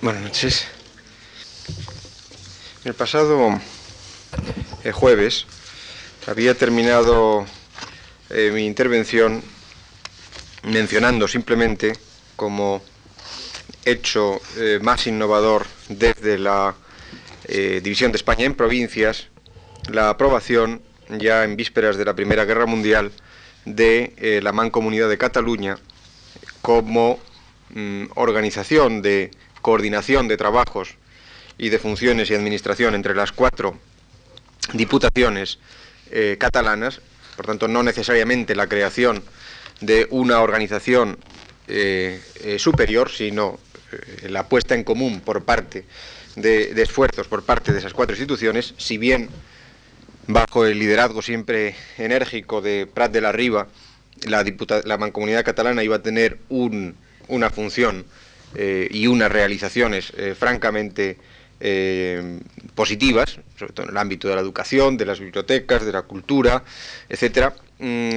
Buenas noches. El pasado eh, jueves había terminado eh, mi intervención mencionando simplemente como hecho eh, más innovador desde la División de España en provincias la aprobación ya en vísperas de la Primera Guerra Mundial de la Mancomunidad de Cataluña como mm, organización de coordinación de trabajos y de funciones y administración entre las cuatro diputaciones eh, catalanas, por tanto no necesariamente la creación de una organización eh, eh, superior, sino la puesta en común por parte de, esfuerzos por parte de esas cuatro instituciones, si bien bajo el liderazgo siempre enérgico de Prat de la Riva, la, la mancomunidad catalana iba a tener una función eh, y unas realizaciones eh, francamente eh, positivas, sobre todo en el ámbito de la educación, de las bibliotecas, de la cultura, etcétera. Mm,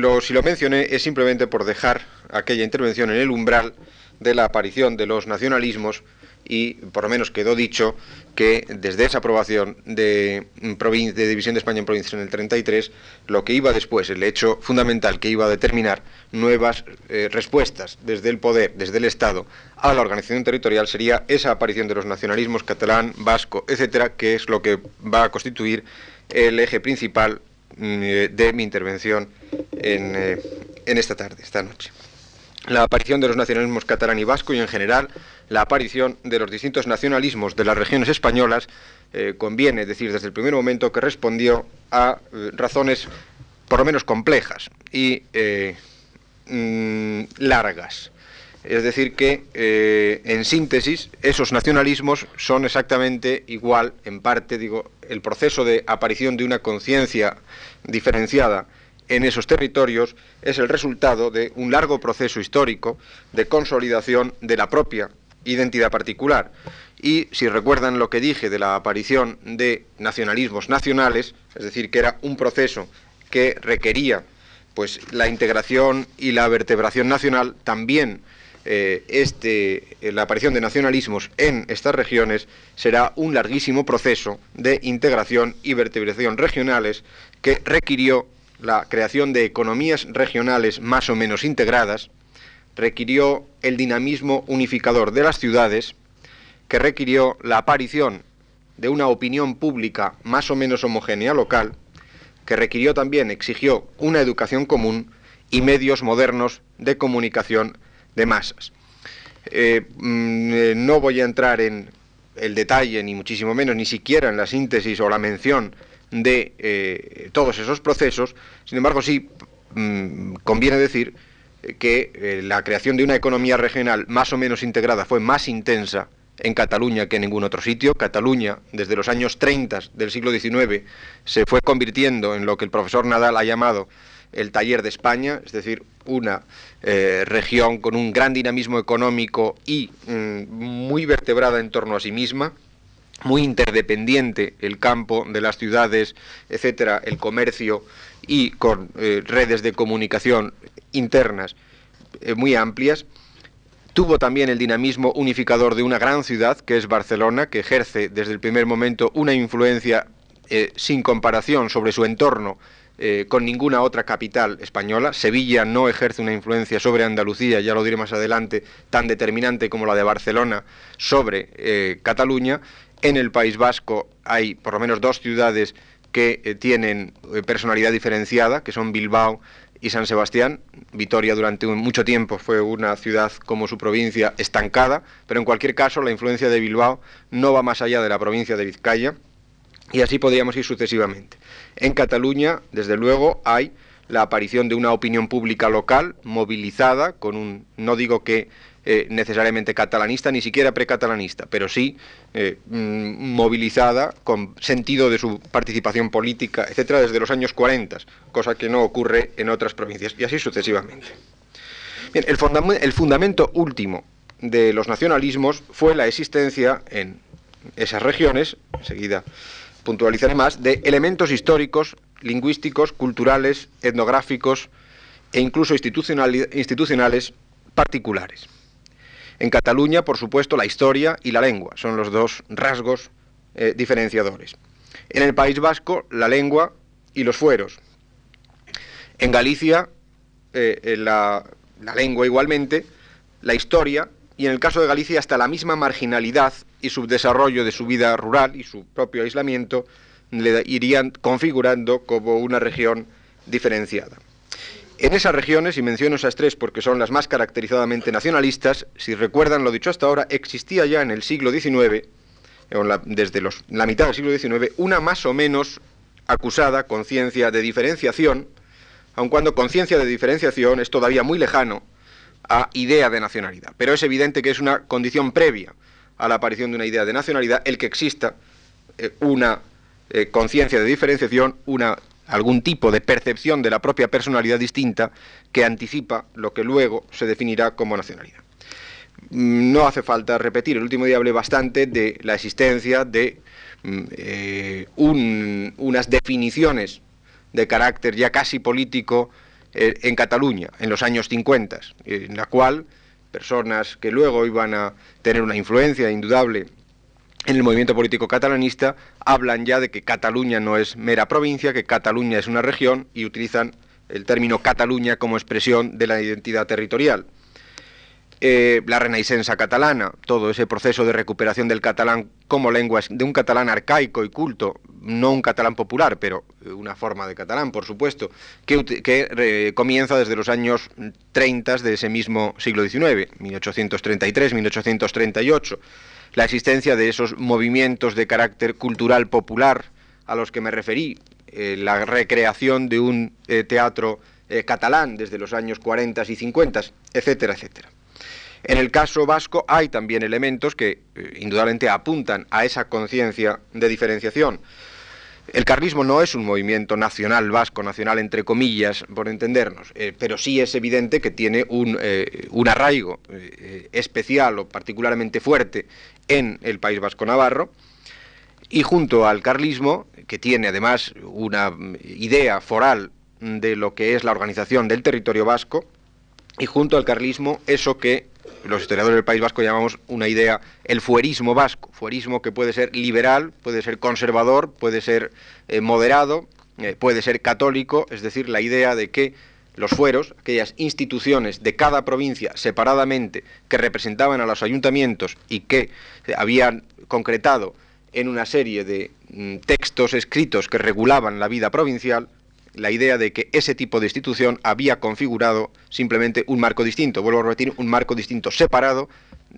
lo, si lo mencioné es simplemente por dejar aquella intervención en el umbral de la aparición de los nacionalismos y por lo menos quedó dicho que desde esa aprobación de, de División de España en provincias en el 33, lo que iba después, el hecho fundamental que iba a determinar nuevas eh, respuestas desde el poder, desde el Estado, a la organización territorial, sería esa aparición de los nacionalismos catalán, vasco, etcétera, que es lo que va a constituir el eje principal mm, de mi intervención en, eh, en esta tarde, esta noche la aparición de los nacionalismos catalán y vasco y en general la aparición de los distintos nacionalismos de las regiones españolas eh, conviene decir desde el primer momento que respondió a eh, razones por lo menos complejas y eh, mm, largas. Es decir, que en síntesis esos nacionalismos son exactamente igual, en parte, digo, el proceso de aparición de una conciencia diferenciada en esos territorios es el resultado de un largo proceso histórico de consolidación de la propia identidad particular. Y si recuerdan lo que dije de la aparición de nacionalismos nacionales, es decir, que era un proceso que requería pues la integración y la vertebración nacional, también eh, este, eh, la aparición de nacionalismos en estas regiones será un larguísimo proceso de integración y vertebración regionales que requirió la creación de economías regionales más o menos integradas, requirió el dinamismo unificador de las ciudades, que requirió la aparición de una opinión pública más o menos homogénea local, que requirió también, exigió una educación común y medios modernos de comunicación de masas. Eh, mm, eh, no voy a entrar en el detalle, ni muchísimo menos, ni siquiera en la síntesis o la mención de eh, todos esos procesos. Sin embargo, sí mm, conviene decir que eh, la creación de una economía regional más o menos integrada fue más intensa en Cataluña que en ningún otro sitio. Cataluña, desde los años 30 del siglo XIX, se fue convirtiendo en lo que el profesor Nadal ha llamado el taller de España, es decir, una eh, región con un gran dinamismo económico y mm, muy vertebrada en torno a sí misma, muy interdependiente el campo de las ciudades, etcétera, el comercio y con eh, redes de comunicación internas eh, muy amplias. Tuvo también el dinamismo unificador de una gran ciudad, que es Barcelona, que ejerce desde el primer momento una influencia eh, sin comparación sobre su entorno con ninguna otra capital española. Sevilla no ejerce una influencia sobre Andalucía, ya lo diré más adelante, tan determinante como la de Barcelona sobre Cataluña, en el País Vasco hay por lo menos dos ciudades que eh, tienen eh, personalidad diferenciada, que son Bilbao y San Sebastián. Vitoria durante mucho tiempo fue una ciudad como su provincia estancada, pero en cualquier caso la influencia de Bilbao no va más allá de la provincia de Vizcaya y así podríamos ir sucesivamente. En Cataluña, desde luego, hay la aparición de una opinión pública local movilizada con un, no digo que eh, necesariamente catalanista, ni siquiera precatalanista, pero sí eh, mm, movilizada con sentido de su participación política, etcétera, desde los años 40, cosa que no ocurre en otras provincias, y así sucesivamente. Bien, el, el fundamento último de los nacionalismos fue la existencia en esas regiones, enseguida puntualizaré más, de elementos históricos, lingüísticos, culturales, etnográficos e incluso institucionales particulares. En Cataluña, por supuesto, la historia y la lengua son los dos rasgos eh, diferenciadores. En el País Vasco, la lengua y los fueros. En Galicia, eh, la, la lengua igualmente, la historia y en el caso de Galicia hasta la misma marginalidad y subdesarrollo de su vida rural y su propio aislamiento le irían configurando como una región diferenciada. En esas regiones, y menciono esas tres porque son las más caracterizadamente nacionalistas, si recuerdan lo dicho hasta ahora, existía ya en el siglo XIX, desde la mitad del siglo XIX, una más o menos acusada conciencia de diferenciación, aun cuando conciencia de diferenciación es todavía muy lejano a idea de nacionalidad. Pero es evidente que es una condición previa a la aparición de una idea de nacionalidad el que exista eh, una eh, conciencia de diferenciación, una, algún tipo de percepción de la propia personalidad distinta que anticipa lo que luego se definirá como nacionalidad. Mm, no hace falta repetir, el último día hablé bastante de la existencia de mm, eh, unas definiciones de carácter ya casi político eh, en Cataluña, en los años 50, en la cual personas que luego iban a tener una influencia indudable en el movimiento político catalanista hablan ya de que Cataluña no es mera provincia, que Cataluña es una región y utilizan el término Cataluña como expresión de la identidad territorial. Eh, la Renaissance catalana, todo ese proceso de recuperación del catalán como lengua, de un catalán arcaico y culto, no un catalán popular, pero una forma de catalán, por supuesto, que, comienza desde los años 30 de ese mismo siglo XIX, 1833-1838 la existencia de esos movimientos de carácter cultural popular a los que me referí, eh, la recreación de un eh, teatro eh, catalán desde los años 40 y 50, etcétera, etcétera. En el caso vasco hay también elementos que indudablemente apuntan a esa conciencia de diferenciación. El carlismo no es un movimiento nacional vasco, nacional entre comillas, por entendernos, eh, pero sí es evidente que tiene un, eh, arraigo eh, especial o particularmente fuerte en el País Vasco Navarro, y junto al carlismo, que tiene además una idea foral de lo que es la organización del territorio vasco, y junto al carlismo, eso que los historiadores del País Vasco llamamos una idea, el fuerismo vasco, fuerismo que puede ser liberal, puede ser conservador, puede ser eh, moderado, eh, puede ser católico, es decir, la idea de que los fueros, aquellas instituciones de cada provincia separadamente que representaban a los ayuntamientos y que habían concretado en una serie de mm, textos escritos que regulaban la vida provincial, la idea de que ese tipo de institución había configurado simplemente un marco distinto. Vuelvo a repetir, un marco distinto separado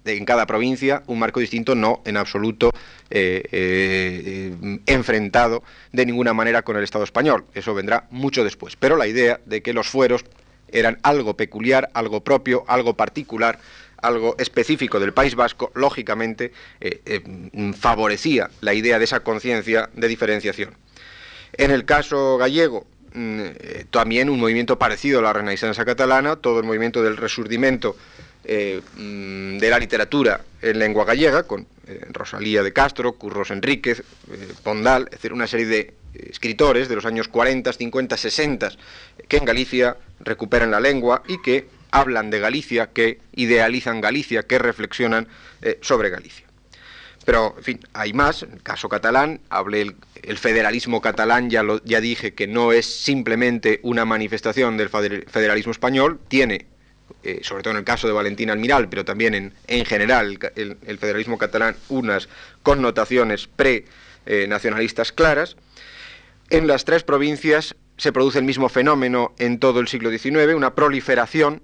en cada provincia, un marco distinto no en absoluto eh, eh, enfrentado de ninguna manera con el Estado español. Eso vendrá mucho después. Pero la idea de que los fueros eran algo peculiar, algo propio, algo particular, algo específico del País Vasco, lógicamente eh, favorecía la idea de esa conciencia de diferenciación. En el caso gallego, Mm, también un movimiento parecido a la Renaissance catalana, todo el movimiento del resurdimento eh, mm, de la literatura en lengua gallega, con eh, Rosalía de Castro, Curros Enríquez, Pondal, es decir, una serie de escritores de los años 40, 50, 60 que en Galicia recuperan la lengua y que hablan de Galicia, que idealizan Galicia, que reflexionan sobre Galicia. Pero, en fin, hay más. En el caso catalán, hablé el, federalismo catalán, ya, lo, dije que no es simplemente una manifestación del federalismo español, tiene, eh, sobre todo en el caso de Valentín Almiral, pero también en, en general el, federalismo catalán, unas connotaciones pre-nacionalistas claras. En las tres provincias se produce el mismo fenómeno en todo el siglo XIX, una proliferación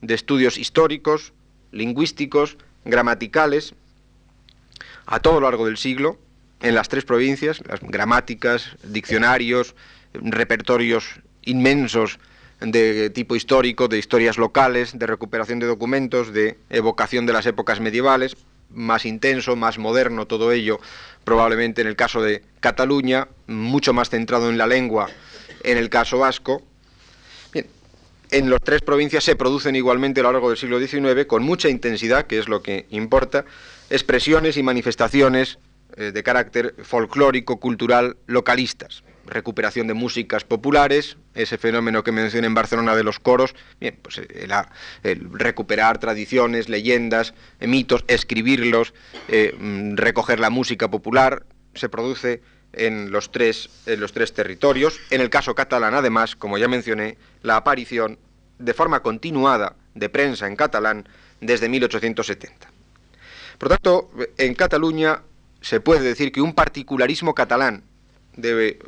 de estudios históricos, lingüísticos, gramaticales, a todo lo largo del siglo en las tres provincias, las gramáticas, diccionarios, repertorios inmensos de tipo histórico, de historias locales, de recuperación de documentos, de evocación de las épocas medievales, más intenso, más moderno, todo ello probablemente en el caso de Cataluña, mucho más centrado en la lengua en el caso vasco. En las tres provincias se producen igualmente a lo largo del siglo XIX con mucha intensidad, que es lo que importa, expresiones y manifestaciones eh, de carácter folclórico, cultural, localistas, recuperación de músicas populares, ese fenómeno que mencioné en Barcelona de los coros, bien, pues el, recuperar tradiciones, leyendas, mitos, escribirlos, mm, recoger la música popular, se produce en los, tres, en los tres territorios. En el caso catalán, además, como ya mencioné, la aparición de forma continuada de prensa en catalán desde 1870. Por tanto, en Cataluña se puede decir que un particularismo catalán de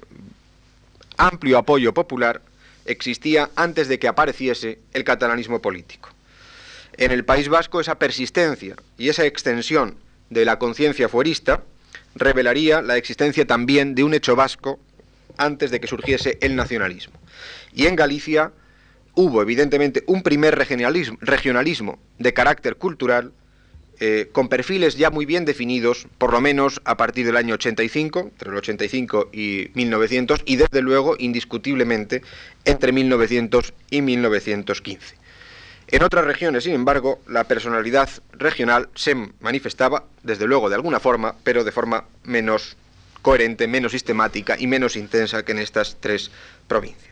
amplio apoyo popular existía antes de que apareciese el catalanismo político. En el País Vasco esa persistencia y esa extensión de la conciencia fuerista revelaría la existencia también de un hecho vasco antes de que surgiese el nacionalismo. Y en Galicia hubo evidentemente un primer regionalismo, regionalismo de carácter cultural eh, con perfiles ya muy bien definidos, por lo menos a partir del año 85, entre el 85 y 1900, y desde luego, indiscutiblemente, entre 1900 y 1915. En otras regiones, sin embargo, la personalidad regional se manifestaba, desde luego, de alguna forma, pero de forma menos coherente, menos sistemática y menos intensa que en estas tres provincias.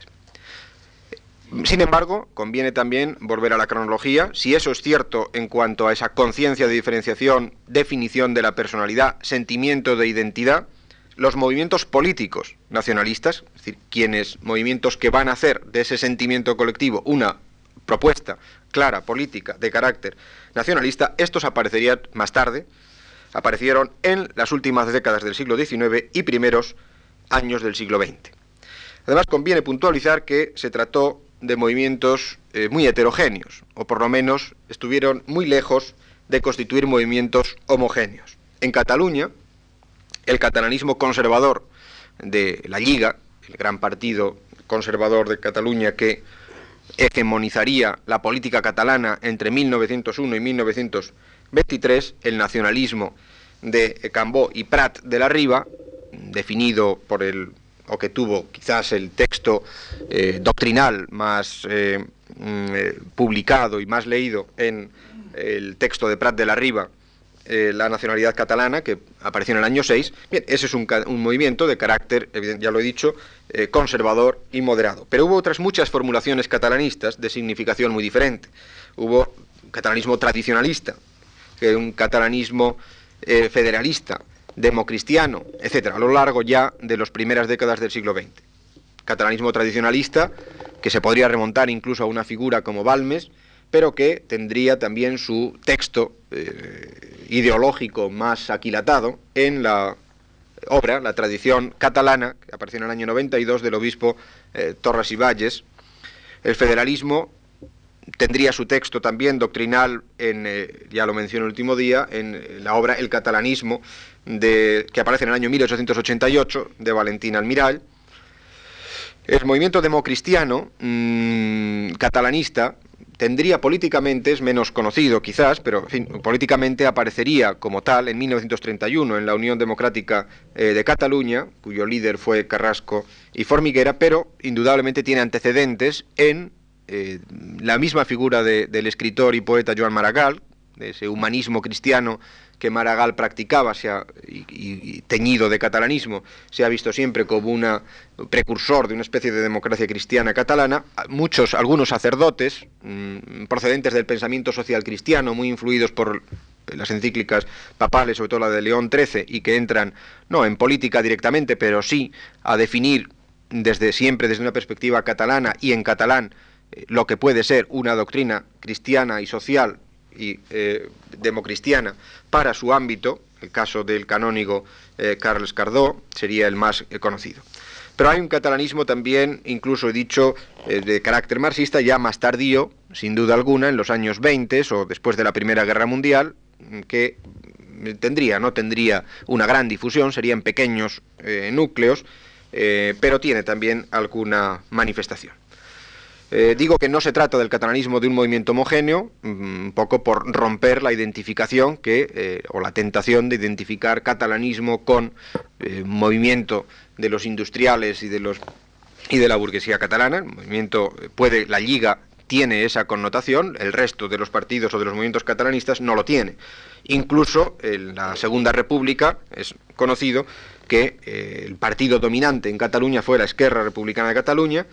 Sin embargo, conviene también volver a la cronología. Si eso es cierto en cuanto a esa conciencia de diferenciación, definición de la personalidad, sentimiento de identidad, los movimientos políticos nacionalistas, es decir, quienes, movimientos que van a hacer de ese sentimiento colectivo una propuesta clara, política, de carácter nacionalista, estos aparecerían más tarde, aparecieron en las últimas décadas del siglo XIX y primeros años del siglo XX. Además, conviene puntualizar que se trató de movimientos eh, muy heterogéneos, o por lo menos estuvieron muy lejos de constituir movimientos homogéneos. En Cataluña, el catalanismo conservador de la Liga, el gran partido conservador de Cataluña que hegemonizaría la política catalana entre 1901 y 1923, el nacionalismo de Cambó y Prat de la Riva, definido por el o que tuvo quizás el texto eh, doctrinal más eh, mm, eh, publicado y más leído en el texto de Prat de la Riva, la nacionalidad catalana, que apareció en el año 6. Bien, ese es un, un movimiento de carácter, ya lo he dicho, conservador y moderado. Pero hubo otras muchas formulaciones catalanistas de significación muy diferente. Hubo catalanismo tradicionalista, que un catalanismo federalista, democristiano, etcétera, a lo largo ya de las primeras décadas del siglo XX. Catalanismo tradicionalista, que se podría remontar incluso a una figura como Balmes, pero que tendría también su texto eh, ideológico más aquilatado en la obra, la tradición catalana, que apareció en el año 92 del obispo eh, Torres y Valles. El federalismo tendría su texto también doctrinal, en, eh, ya lo mencioné el último día, en la obra El catalanismo, de, que aparece en el año 1888, de Valentín Almiral. El movimiento democristiano mm, catalanista tendría políticamente, es menos conocido quizás, pero políticamente aparecería como tal en 1931 en la Unión Democrática eh, de Cataluña, cuyo líder fue Carrasco y Formiguera, pero indudablemente tiene antecedentes en eh, la misma figura del escritor y poeta Joan Maragall, de ese humanismo cristiano que Maragall practicaba y, teñido de catalanismo, se ha visto siempre como un precursor de una especie de democracia cristiana catalana. Muchos, algunos sacerdotes mm, procedentes del pensamiento social cristiano, muy influidos por las encíclicas papales, sobre todo la de León XIII, y que entran no en política directamente, pero sí a definir desde siempre desde una perspectiva catalana y en catalán eh, lo que puede ser una doctrina cristiana y social y eh, democristiana para su ámbito, el caso del canónigo eh, Carles Cardó sería el más eh, conocido. Pero hay un catalanismo también, incluso he dicho, de carácter marxista, ya más tardío, sin duda alguna, en los años 20 o después de la Primera Guerra Mundial, que tendría, no tendría una gran difusión, serían pequeños núcleos, pero tiene también alguna manifestación. Eh, digo que no se trata del catalanismo de un movimiento homogéneo, mm, un poco por romper la identificación que, eh, o la tentación de identificar catalanismo con eh, movimiento de los industriales y de los y de la burguesía catalana. El movimiento puede, la Liga tiene esa connotación, el resto de los partidos o de los movimientos catalanistas no lo tiene. Incluso en la Segunda República es conocido que el partido dominante en Cataluña fue la Esquerra Republicana de Cataluña,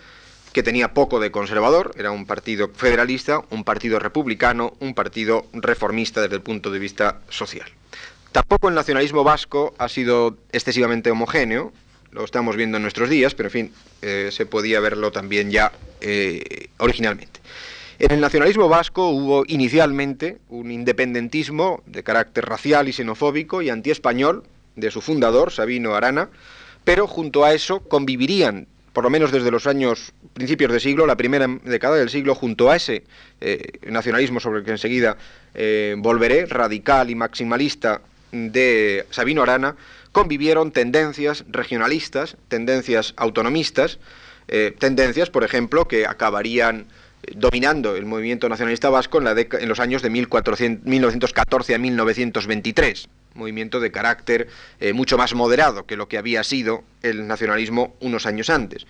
que tenía poco de conservador, era un partido federalista, un partido republicano, un partido reformista desde el punto de vista social. Tampoco el nacionalismo vasco ha sido excesivamente homogéneo, lo estamos viendo en nuestros días, pero en fin, eh, se podía verlo también ya eh, originalmente. En el nacionalismo vasco hubo inicialmente un independentismo de carácter racial y xenofóbico y antiespañol de su fundador, Sabino Arana, pero junto a eso convivirían, por lo menos desde los años principios de siglo, la primera década del siglo, junto a ese eh, nacionalismo sobre el que enseguida eh, volveré, radical y maximalista de Sabino Arana, convivieron tendencias regionalistas, tendencias autonomistas, eh, tendencias, por ejemplo, que acabarían dominando el movimiento nacionalista vasco en, la en los años de 1914 a 1923, movimiento de carácter eh, mucho más moderado que lo que había sido el nacionalismo unos años antes.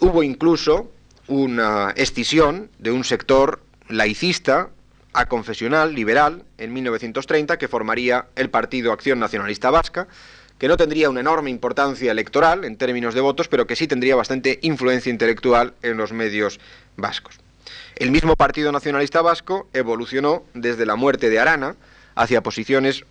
Hubo incluso una escisión de un sector laicista a confesional liberal en 1930 que formaría el Partido Acción Nacionalista Vasca, que no tendría una enorme importancia electoral en términos de votos, pero que sí tendría bastante influencia intelectual en los medios vascos. El mismo Partido Nacionalista Vasco evolucionó desde la muerte de Arana hacia posiciones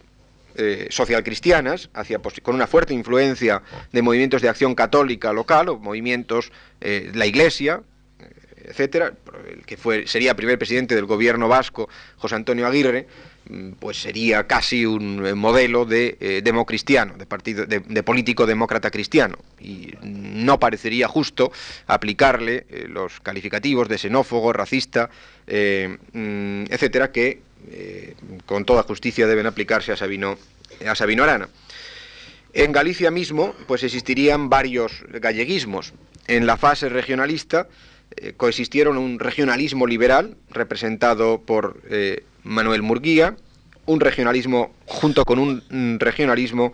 eh, socialcristianas, hacia, con una fuerte influencia de movimientos de acción católica local o movimientos eh, la Iglesia, eh, etcétera, el que fue, sería primer presidente del gobierno vasco, José Antonio Aguirre, Mm, pues sería casi un eh, modelo de eh, democristiano, de, partido, de, político demócrata cristiano. Y no parecería justo aplicarle los calificativos de xenófobo, racista, mm, etcétera, que con toda justicia deben aplicarse a Sabino, a Sabino Arana. En Galicia mismo, pues existirían varios galleguismos. En la fase regionalista coexistieron un regionalismo liberal, representado por Manuel Murguía, un regionalismo junto con un regionalismo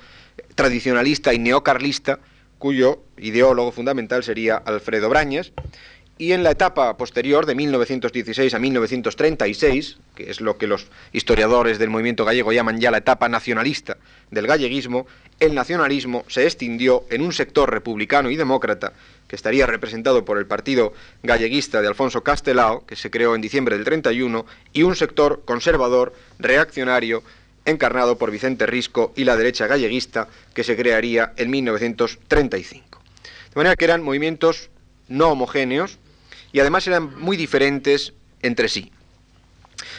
tradicionalista y neocarlista, cuyo ideólogo fundamental sería Alfredo Brañas, y en la etapa posterior, de 1916 a 1936, que es lo que los historiadores del movimiento gallego llaman ya la etapa nacionalista del galleguismo, el nacionalismo se extindió en un sector republicano y demócrata que estaría representado por el partido galleguista de Alfonso Castelao, que se creó en diciembre del 31, y un sector conservador, reaccionario, encarnado por Vicente Risco y la derecha galleguista, que se crearía en 1935. De manera que eran movimientos no homogéneos y además eran muy diferentes entre sí.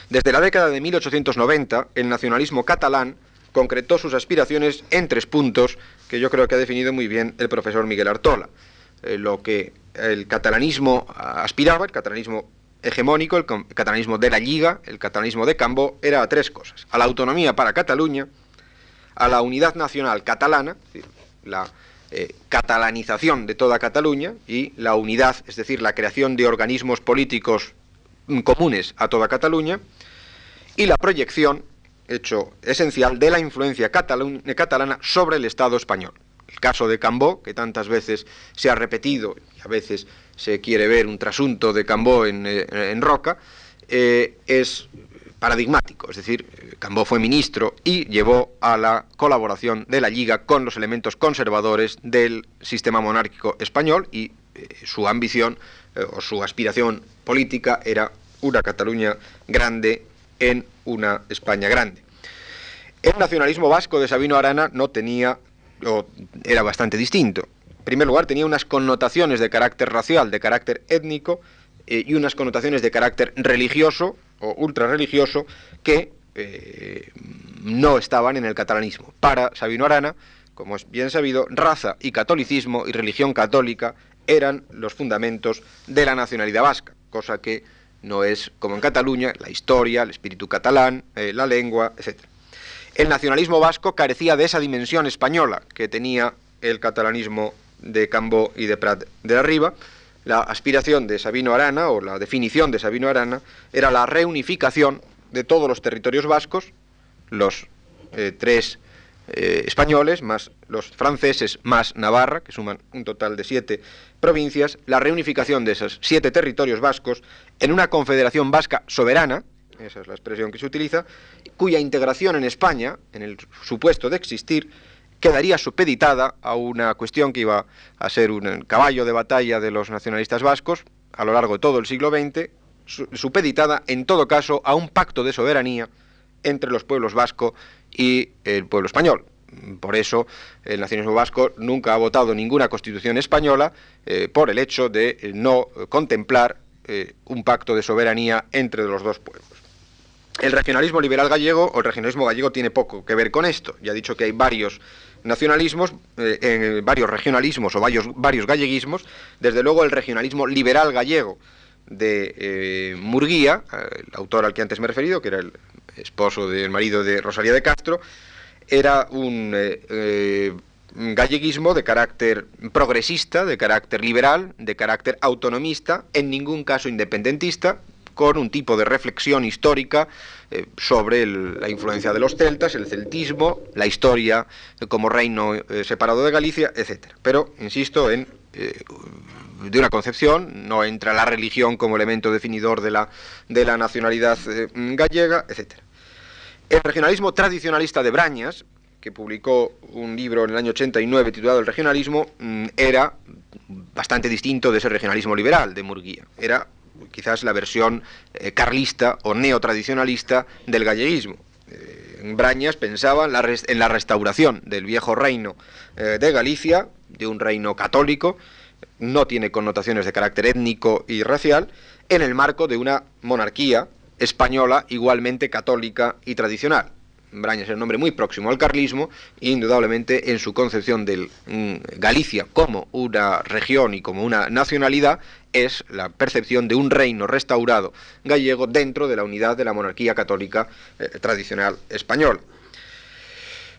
Desde la década de 1890, el nacionalismo catalán concretó sus aspiraciones en tres puntos que yo creo que ha definido muy bien el profesor Miguel Artola. Eh, lo que el catalanismo aspiraba, el catalanismo hegemónico, el catalanismo de la Liga, el catalanismo de Cambó, era a tres cosas. A la autonomía para Cataluña, a la unidad nacional catalana, la eh, catalanización de toda Cataluña y la unidad, es decir, la creación de organismos políticos comunes a toda Cataluña, y la proyección, hecho esencial, de la influencia catalana sobre el Estado español. El caso de Cambó, que tantas veces se ha repetido y a veces se quiere ver un trasunto de Cambó en, eh, Roca, eh, es paradigmático, es decir, Cambó fue ministro y llevó a la colaboración de la Liga con los elementos conservadores del sistema monárquico español y eh, su ambición o su aspiración política era una Cataluña grande en una España grande. El nacionalismo vasco de Sabino Arana no tenía era bastante distinto. En primer lugar, tenía unas connotaciones de carácter racial, de carácter étnico eh, y unas connotaciones de carácter religioso o ultrarreligioso que eh, no estaban en el catalanismo. Para Sabino Arana, como es bien sabido, raza y catolicismo y religión católica eran los fundamentos de la nacionalidad vasca, cosa que no es como en Cataluña, la historia, el espíritu catalán, eh, la lengua, etc. El nacionalismo vasco carecía de esa dimensión española que tenía el catalanismo de Cambó y de Prat de Arriba. La aspiración de Sabino Arana, o la definición de Sabino Arana, era la reunificación de todos los territorios vascos, los eh, tres eh, españoles, más los franceses, más Navarra, que suman un total de siete provincias, la reunificación de esos siete territorios vascos en una confederación vasca soberana, esa es la expresión que se utiliza, cuya integración en España, en el supuesto de existir, quedaría supeditada a una cuestión que iba a ser un caballo de batalla de los nacionalistas vascos, a lo largo de todo el siglo XX, supeditada en todo caso a un pacto de soberanía entre los pueblos vasco y el pueblo español. Por eso el nacionalismo vasco nunca ha votado ninguna constitución española eh, por el hecho de no contemplar eh, un pacto de soberanía entre los dos pueblos. El regionalismo liberal gallego o el regionalismo gallego tiene poco que ver con esto. Ya he dicho que hay varios nacionalismos, eh, varios regionalismos o varios, varios galleguismos. Desde luego el regionalismo liberal gallego de eh, Murguía, el autor al que antes me he referido, que era el esposo del marido de Rosalía de Castro, era un eh, galleguismo de carácter progresista, de carácter liberal, de carácter autonomista, en ningún caso independentista, con un tipo de reflexión histórica eh, sobre la influencia de los celtas, el celtismo, la historia como reino eh, separado de Galicia, etc. Pero, insisto, en eh, de una concepción, no entra la religión como elemento definidor de la, de la nacionalidad gallega, etc. El regionalismo tradicionalista de Brañas, que publicó un libro en el año 89 titulado El regionalismo, mm, era bastante distinto de ese regionalismo liberal de Murguía. Era quizás la versión eh, carlista o neotradicionalista del galleguismo. Eh, Brañas pensaba en la, restauración del viejo reino eh, de Galicia, de un reino católico, no tiene connotaciones de carácter étnico y racial, en el marco de una monarquía española igualmente católica y tradicional. Brañas es un nombre muy próximo al carlismo e indudablemente en su concepción de mm, Galicia como una región y como una nacionalidad es la percepción de un reino restaurado gallego dentro de la unidad de la monarquía católica eh, tradicional española.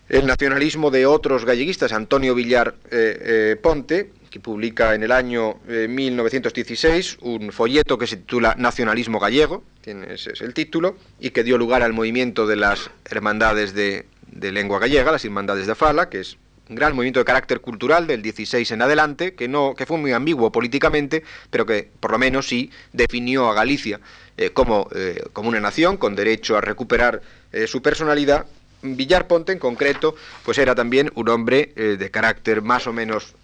El nacionalismo de otros galleguistas, Antonio Villar eh, eh, Ponte, que publica en el año 1916 un folleto que se titula Nacionalismo Gallego, ese es el título, y que dio lugar al movimiento de las hermandades de, de lengua gallega, las hermandades de Fala, que es gran movimiento de carácter cultural del 16 en adelante, que, no, que fue muy ambiguo políticamente, pero que por lo menos sí definió a Galicia eh, como, eh, como una nación con derecho a recuperar eh, su personalidad Villar Ponte en concreto, pues era también un hombre de carácter más o menos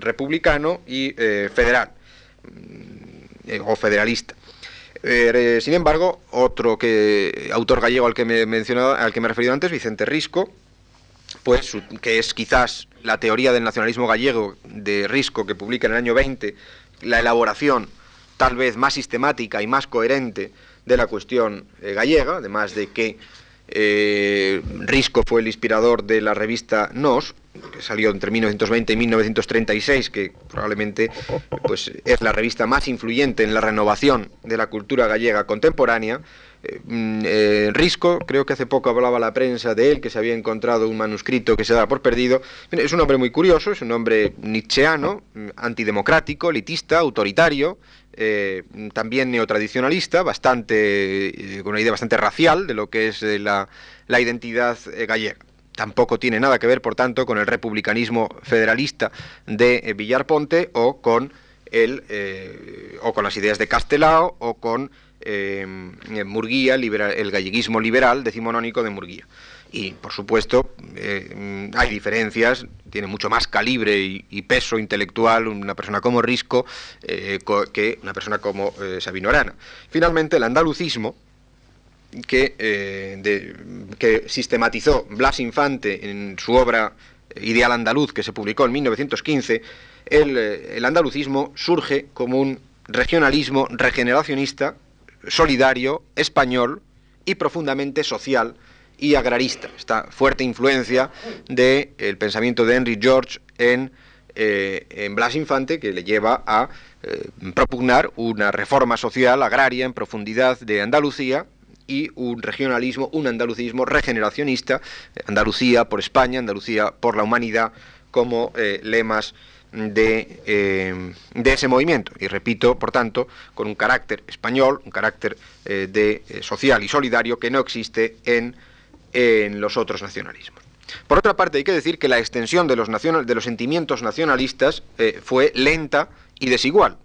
republicano y federal o federalista. sin embargo, otro que autor gallego al que me he mencionado, al que me he referido antes, Vicente Risco, pues que es quizás la teoría del nacionalismo gallego de Risco que publica en el año 20 la elaboración tal vez más sistemática y más coherente de la cuestión gallega, además de que eh, Risco fue el inspirador de la revista Nos, que salió entre 1920 y 1936, que probablemente pues, es la revista más influyente en la renovación de la cultura gallega contemporánea. Eh, mm, eh, Risco, creo que hace poco hablaba la prensa de él, que se había encontrado un manuscrito que se daba por perdido. Es un hombre muy curioso, es un hombre nietzscheano, mm, antidemocrático, elitista, autoritario, eh, también neotradicionalista, bastante, eh, con una idea bastante racial de lo que es eh, la, identidad gallega. Tampoco tiene nada que ver, por tanto, con el republicanismo federalista de Villar Ponte o con, el, o con las ideas de Castelao o con Murguía, el galleguismo liberal decimonónico de Murguía y por supuesto eh, hay diferencias, tiene mucho más calibre y, peso intelectual una persona como Risco eh, que una persona como eh, Sabino Arana. Finalmente, el andalucismo, que, que sistematizó Blas Infante en su obra Ideal Andaluz, que se publicó en 1915, el, el andalucismo surge como un regionalismo regeneracionista, solidario, español y profundamente social, y agrarista. Esta fuerte influencia del pensamiento de Henry George en, eh, en, Blas Infante, que le lleva a eh, propugnar una reforma social agraria en profundidad de Andalucía y un regionalismo, un andalucismo regeneracionista, Andalucía por España, Andalucía por la humanidad, como eh, lemas de, de, ese movimiento. Y repito, por tanto, con un carácter español, un carácter de, social y solidario que no existe en en los otros nacionalismos. Por otra parte, hay que decir que la extensión de los, de los sentimientos nacionalistas eh, fue lenta y desigual.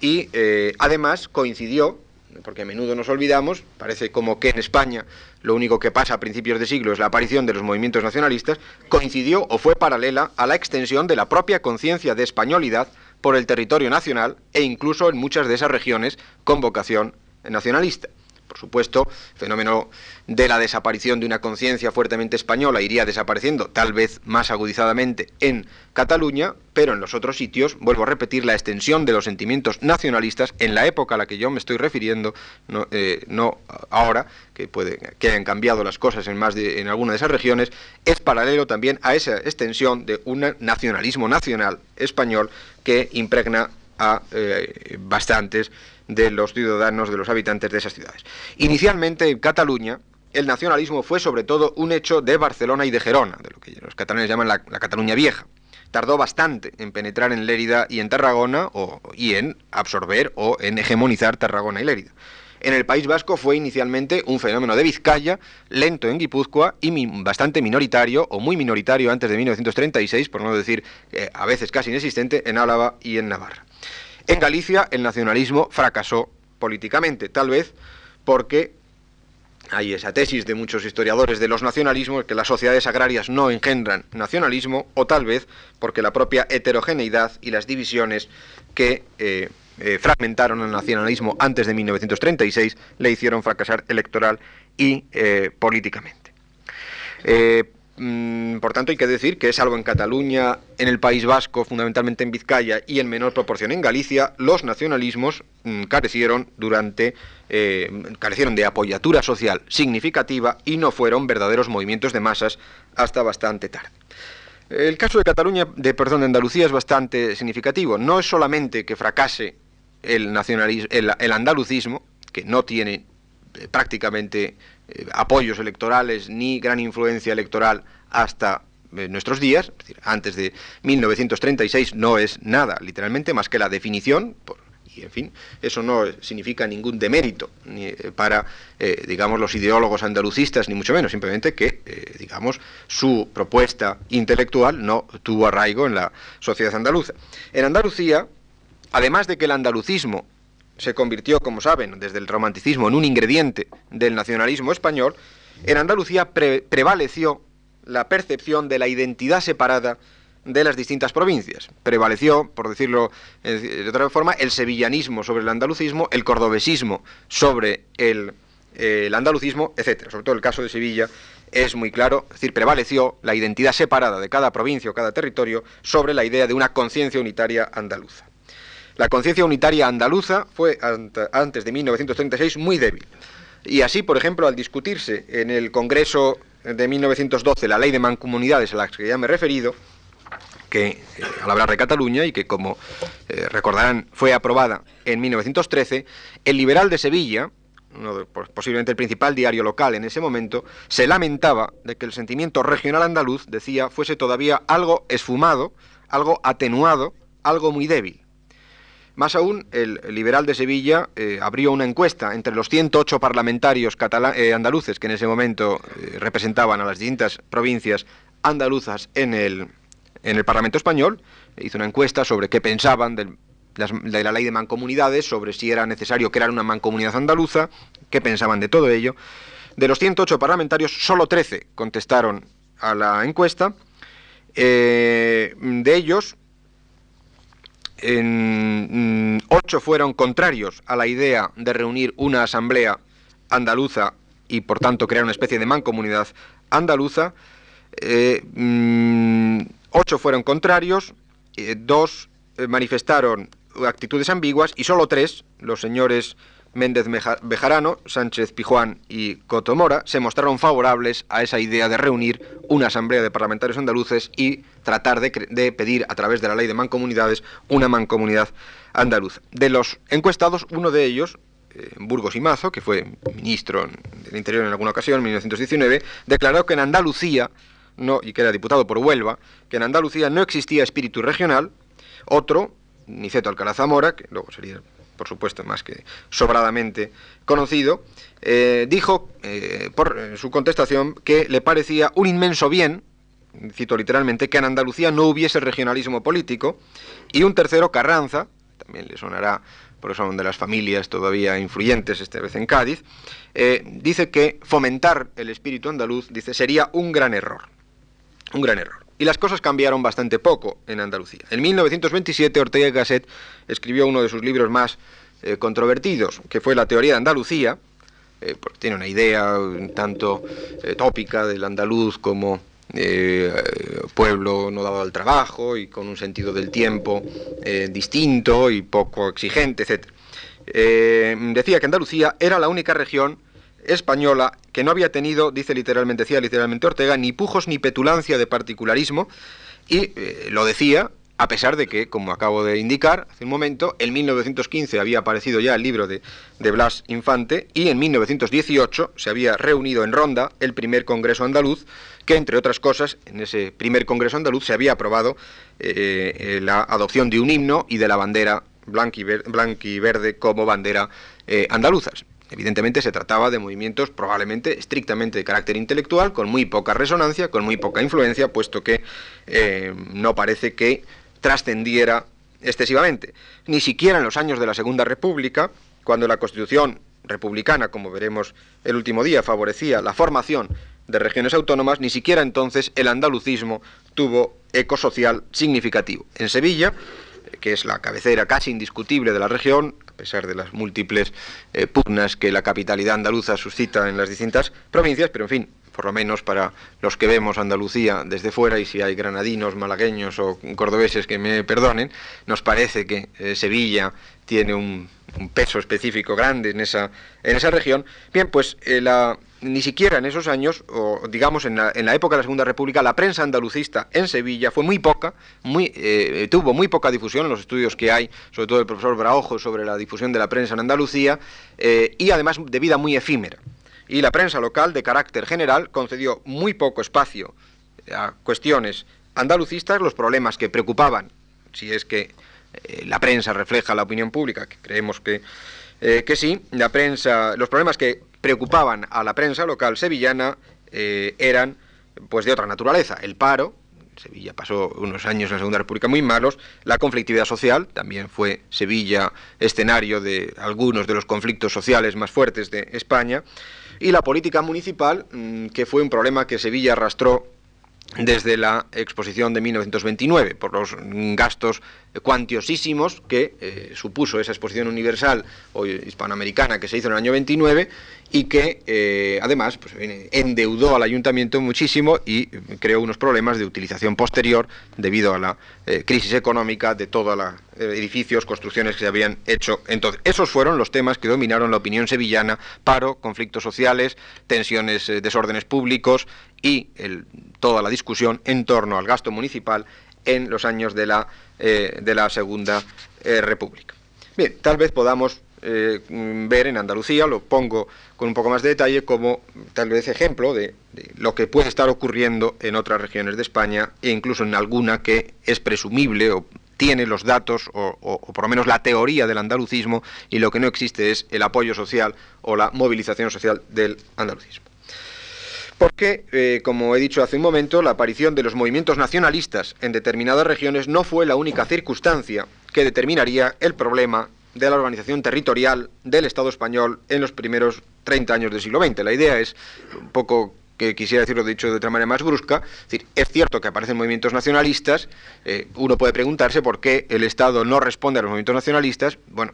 Y eh, además coincidió, porque a menudo nos olvidamos, parece como que en España lo único que pasa a principios de siglo es la aparición de los movimientos nacionalistas, coincidió o fue paralela a la extensión de la propia conciencia de españolidad por el territorio nacional e incluso en muchas de esas regiones con vocación nacionalista. Por supuesto, el fenómeno de la desaparición de una conciencia fuertemente española iría desapareciendo, tal vez más agudizadamente, en Cataluña, pero en los otros sitios, vuelvo a repetir, la extensión de los sentimientos nacionalistas en la época a la que yo me estoy refiriendo, no, eh, ahora, que puede que hayan cambiado las cosas en más de, en alguna de esas regiones, es paralelo también a esa extensión de un nacionalismo nacional español que impregna a eh, bastantes de los ciudadanos, de los habitantes de esas ciudades. Inicialmente en Cataluña, el nacionalismo fue sobre todo un hecho de Barcelona y de Gerona, de lo que los catalanes llaman la, Cataluña vieja. Tardó bastante en penetrar en Lérida y en Tarragona o, y en absorber o en hegemonizar Tarragona y Lérida. En el País Vasco fue inicialmente un fenómeno de Vizcaya, lento en Guipúzcoa y bastante minoritario o muy minoritario antes de 1936, por no decir eh, a veces casi inexistente, en Álava y en Navarra. En Galicia el nacionalismo fracasó políticamente, tal vez porque hay esa tesis de muchos historiadores de los nacionalismos, que las sociedades agrarias no engendran nacionalismo, o tal vez porque la propia heterogeneidad y las divisiones que eh, eh, fragmentaron el nacionalismo antes de 1936 le hicieron fracasar electoral y eh, políticamente. Mm, por tanto, hay que decir que, salvo en Cataluña, en el País Vasco, fundamentalmente en Vizcaya y en menor proporción en Galicia, los nacionalismos mm, carecieron durante eh, carecieron de apoyatura social significativa y no fueron verdaderos movimientos de masas hasta bastante tarde. El caso de Cataluña, de perdón, de Andalucía es bastante significativo. No es solamente que fracase el nacionalismo, el andalucismo, que no tiene eh, prácticamente eh, apoyos electorales ni gran influencia electoral hasta eh, nuestros días, es decir, antes de 1936 no es nada, literalmente, más que la definición, y en fin, eso no significa ningún demérito ni, eh, para, digamos, los ideólogos andalucistas, ni mucho menos, simplemente que, digamos, su propuesta intelectual no tuvo arraigo en la sociedad andaluza. En Andalucía, además de que el andalucismo se convirtió, como saben, desde el romanticismo en un ingrediente del nacionalismo español, en Andalucía prevaleció la percepción de la identidad separada de las distintas provincias. Prevaleció, por decirlo de otra forma, el sevillanismo sobre el andalucismo, el cordobesismo sobre el, andalucismo, etc. Sobre todo el caso de Sevilla es muy claro, es decir, prevaleció la identidad separada de cada provincia o cada territorio sobre la idea de una conciencia unitaria andaluza. La conciencia unitaria andaluza fue antes de 1936 muy débil. Y así, por ejemplo, al discutirse en el Congreso de 1912 la ley de mancomunidades a la que ya me he referido, que eh, al hablar de Cataluña y que, como eh, recordarán, fue aprobada en 1913, el liberal de Sevilla, posiblemente el principal diario local en ese momento, se lamentaba de que el sentimiento regional andaluz, decía, fuese todavía algo esfumado, algo atenuado, algo muy débil. Más aún, el liberal de Sevilla eh, abrió una encuesta entre los 108 parlamentarios eh, andaluces que en ese momento eh, representaban a las distintas provincias andaluzas en el, en el Parlamento español. Hizo una encuesta sobre qué pensaban de la ley de mancomunidades, sobre si era necesario crear una mancomunidad andaluza, qué pensaban de todo ello. De los 108 parlamentarios, solo 13 contestaron a la encuesta. de ellos, mm, ocho fueron contrarios a la idea de reunir una asamblea andaluza y por tanto crear una especie de mancomunidad andaluza. Eh, mm, ocho fueron contrarios, eh, dos eh, manifestaron actitudes ambiguas y solo tres, los señores Méndez Bejarano, Sánchez Pijuán y Cotomora se mostraron favorables a esa idea de reunir una asamblea de parlamentarios andaluces y tratar de, pedir a través de la ley de mancomunidades una mancomunidad andaluza. De los encuestados, uno de ellos, eh, Burgos y Mazo, que fue ministro del Interior en alguna ocasión en 1919, declaró que en Andalucía, no, y que era diputado por Huelva, que en Andalucía no existía espíritu regional. Otro, Niceto Alcalá Zamora, que luego sería por supuesto más que sobradamente conocido, eh, dijo eh, por su contestación que le parecía un inmenso bien, cito literalmente, que en Andalucía no hubiese regionalismo político, y un tercero, Carranza, también le sonará, porque son de las familias todavía influyentes, esta vez en Cádiz, eh, dice que fomentar el espíritu andaluz, dice, sería un gran error. Un gran error. Y las cosas cambiaron bastante poco en Andalucía. En 1927 Ortega y Gasset escribió uno de sus libros más eh, controvertidos, que fue La teoría de Andalucía, eh, porque tiene una idea tanto eh, tópica del andaluz como pueblo no dado al trabajo y con un sentido del tiempo distinto y poco exigente, etc. decía que Andalucía era la única región española que no había tenido, dice literalmente, decía literalmente Ortega, ni pujos ni petulancia de particularismo, y eh, lo decía a pesar de que, como acabo de indicar hace un momento, en 1915 había aparecido ya el libro de, de, Blas Infante y en 1918 se había reunido en Ronda el primer Congreso Andaluz, que entre otras cosas, en ese primer Congreso Andaluz se había aprobado eh, eh, la adopción de un himno y de la bandera blanca y, verde como bandera andaluzas. Evidentemente se trataba de movimientos probablemente estrictamente de carácter intelectual, con muy poca resonancia, con muy poca influencia, puesto que eh, no parece que trascendiera excesivamente. Ni siquiera en los años de la Segunda República, cuando la Constitución republicana, como veremos el último día, favorecía la formación de regiones autónomas, ni siquiera entonces el andalucismo tuvo eco social significativo. En Sevilla, que es la cabecera casi indiscutible de la región, pesar de las múltiples eh, pugnas que la capitalidad andaluza suscita en las distintas provincias, pero en fin, por lo menos para los que vemos Andalucía desde fuera, y si hay granadinos, malagueños o cordobeses que me perdonen, nos parece que eh, Sevilla tiene un, peso específico grande en esa, en esa región. Bien, pues eh, la, ni siquiera en esos años, o digamos en la, en la, época de la Segunda República, la prensa andalucista en Sevilla fue muy poca, muy, eh, tuvo muy poca difusión en los estudios que hay, sobre todo el profesor Braojo, sobre la difusión de la prensa en Andalucía, eh, y además de vida muy efímera. Y la prensa local, de carácter general, concedió muy poco espacio a cuestiones andalucistas, los problemas que preocupaban, si es que eh, la prensa refleja la opinión pública, que creemos que, que sí, la prensa, los problemas que preocupaban a la prensa local sevillana eh, eran pues de otra naturaleza. El paro, Sevilla pasó unos años en la Segunda República muy malos, la conflictividad social, también fue Sevilla escenario de algunos de los conflictos sociales más fuertes de España, y la política municipal, mm, que fue un problema que Sevilla arrastró desde la exposición de 1929, por los gastos cuantiosísimos que eh, supuso esa exposición universal o hispanoamericana que se hizo en el año 29 y que eh, además pues, endeudó al ayuntamiento muchísimo y creó unos problemas de utilización posterior debido a la eh, crisis económica de todos los edificios, construcciones que se habían hecho. Entonces, esos fueron los temas que dominaron la opinión sevillana, paro, conflictos sociales, tensiones, desórdenes públicos y toda la discusión en torno al gasto municipal en los años de la, eh, de la Segunda eh, República. Bien, tal vez podamos eh, ver en Andalucía, lo pongo con un poco más de detalle, como tal vez ejemplo de, lo que puede estar ocurriendo en otras regiones de España e incluso en alguna que es presumible o tiene los datos o, o, por lo menos la teoría del andalucismo y lo que no existe es el apoyo social o la movilización social del andalucismo porque, eh, como he dicho hace un momento, la aparición de los movimientos nacionalistas en determinadas regiones no fue la única circunstancia que determinaría el problema de la organización territorial del Estado español en los primeros 30 años del siglo XX. La idea es un poco que quisiera decirlo dicho de otra manera más brusca, es, decir, es cierto que aparecen movimientos nacionalistas, eh, uno puede preguntarse por qué el Estado no responde a los movimientos nacionalistas, bueno,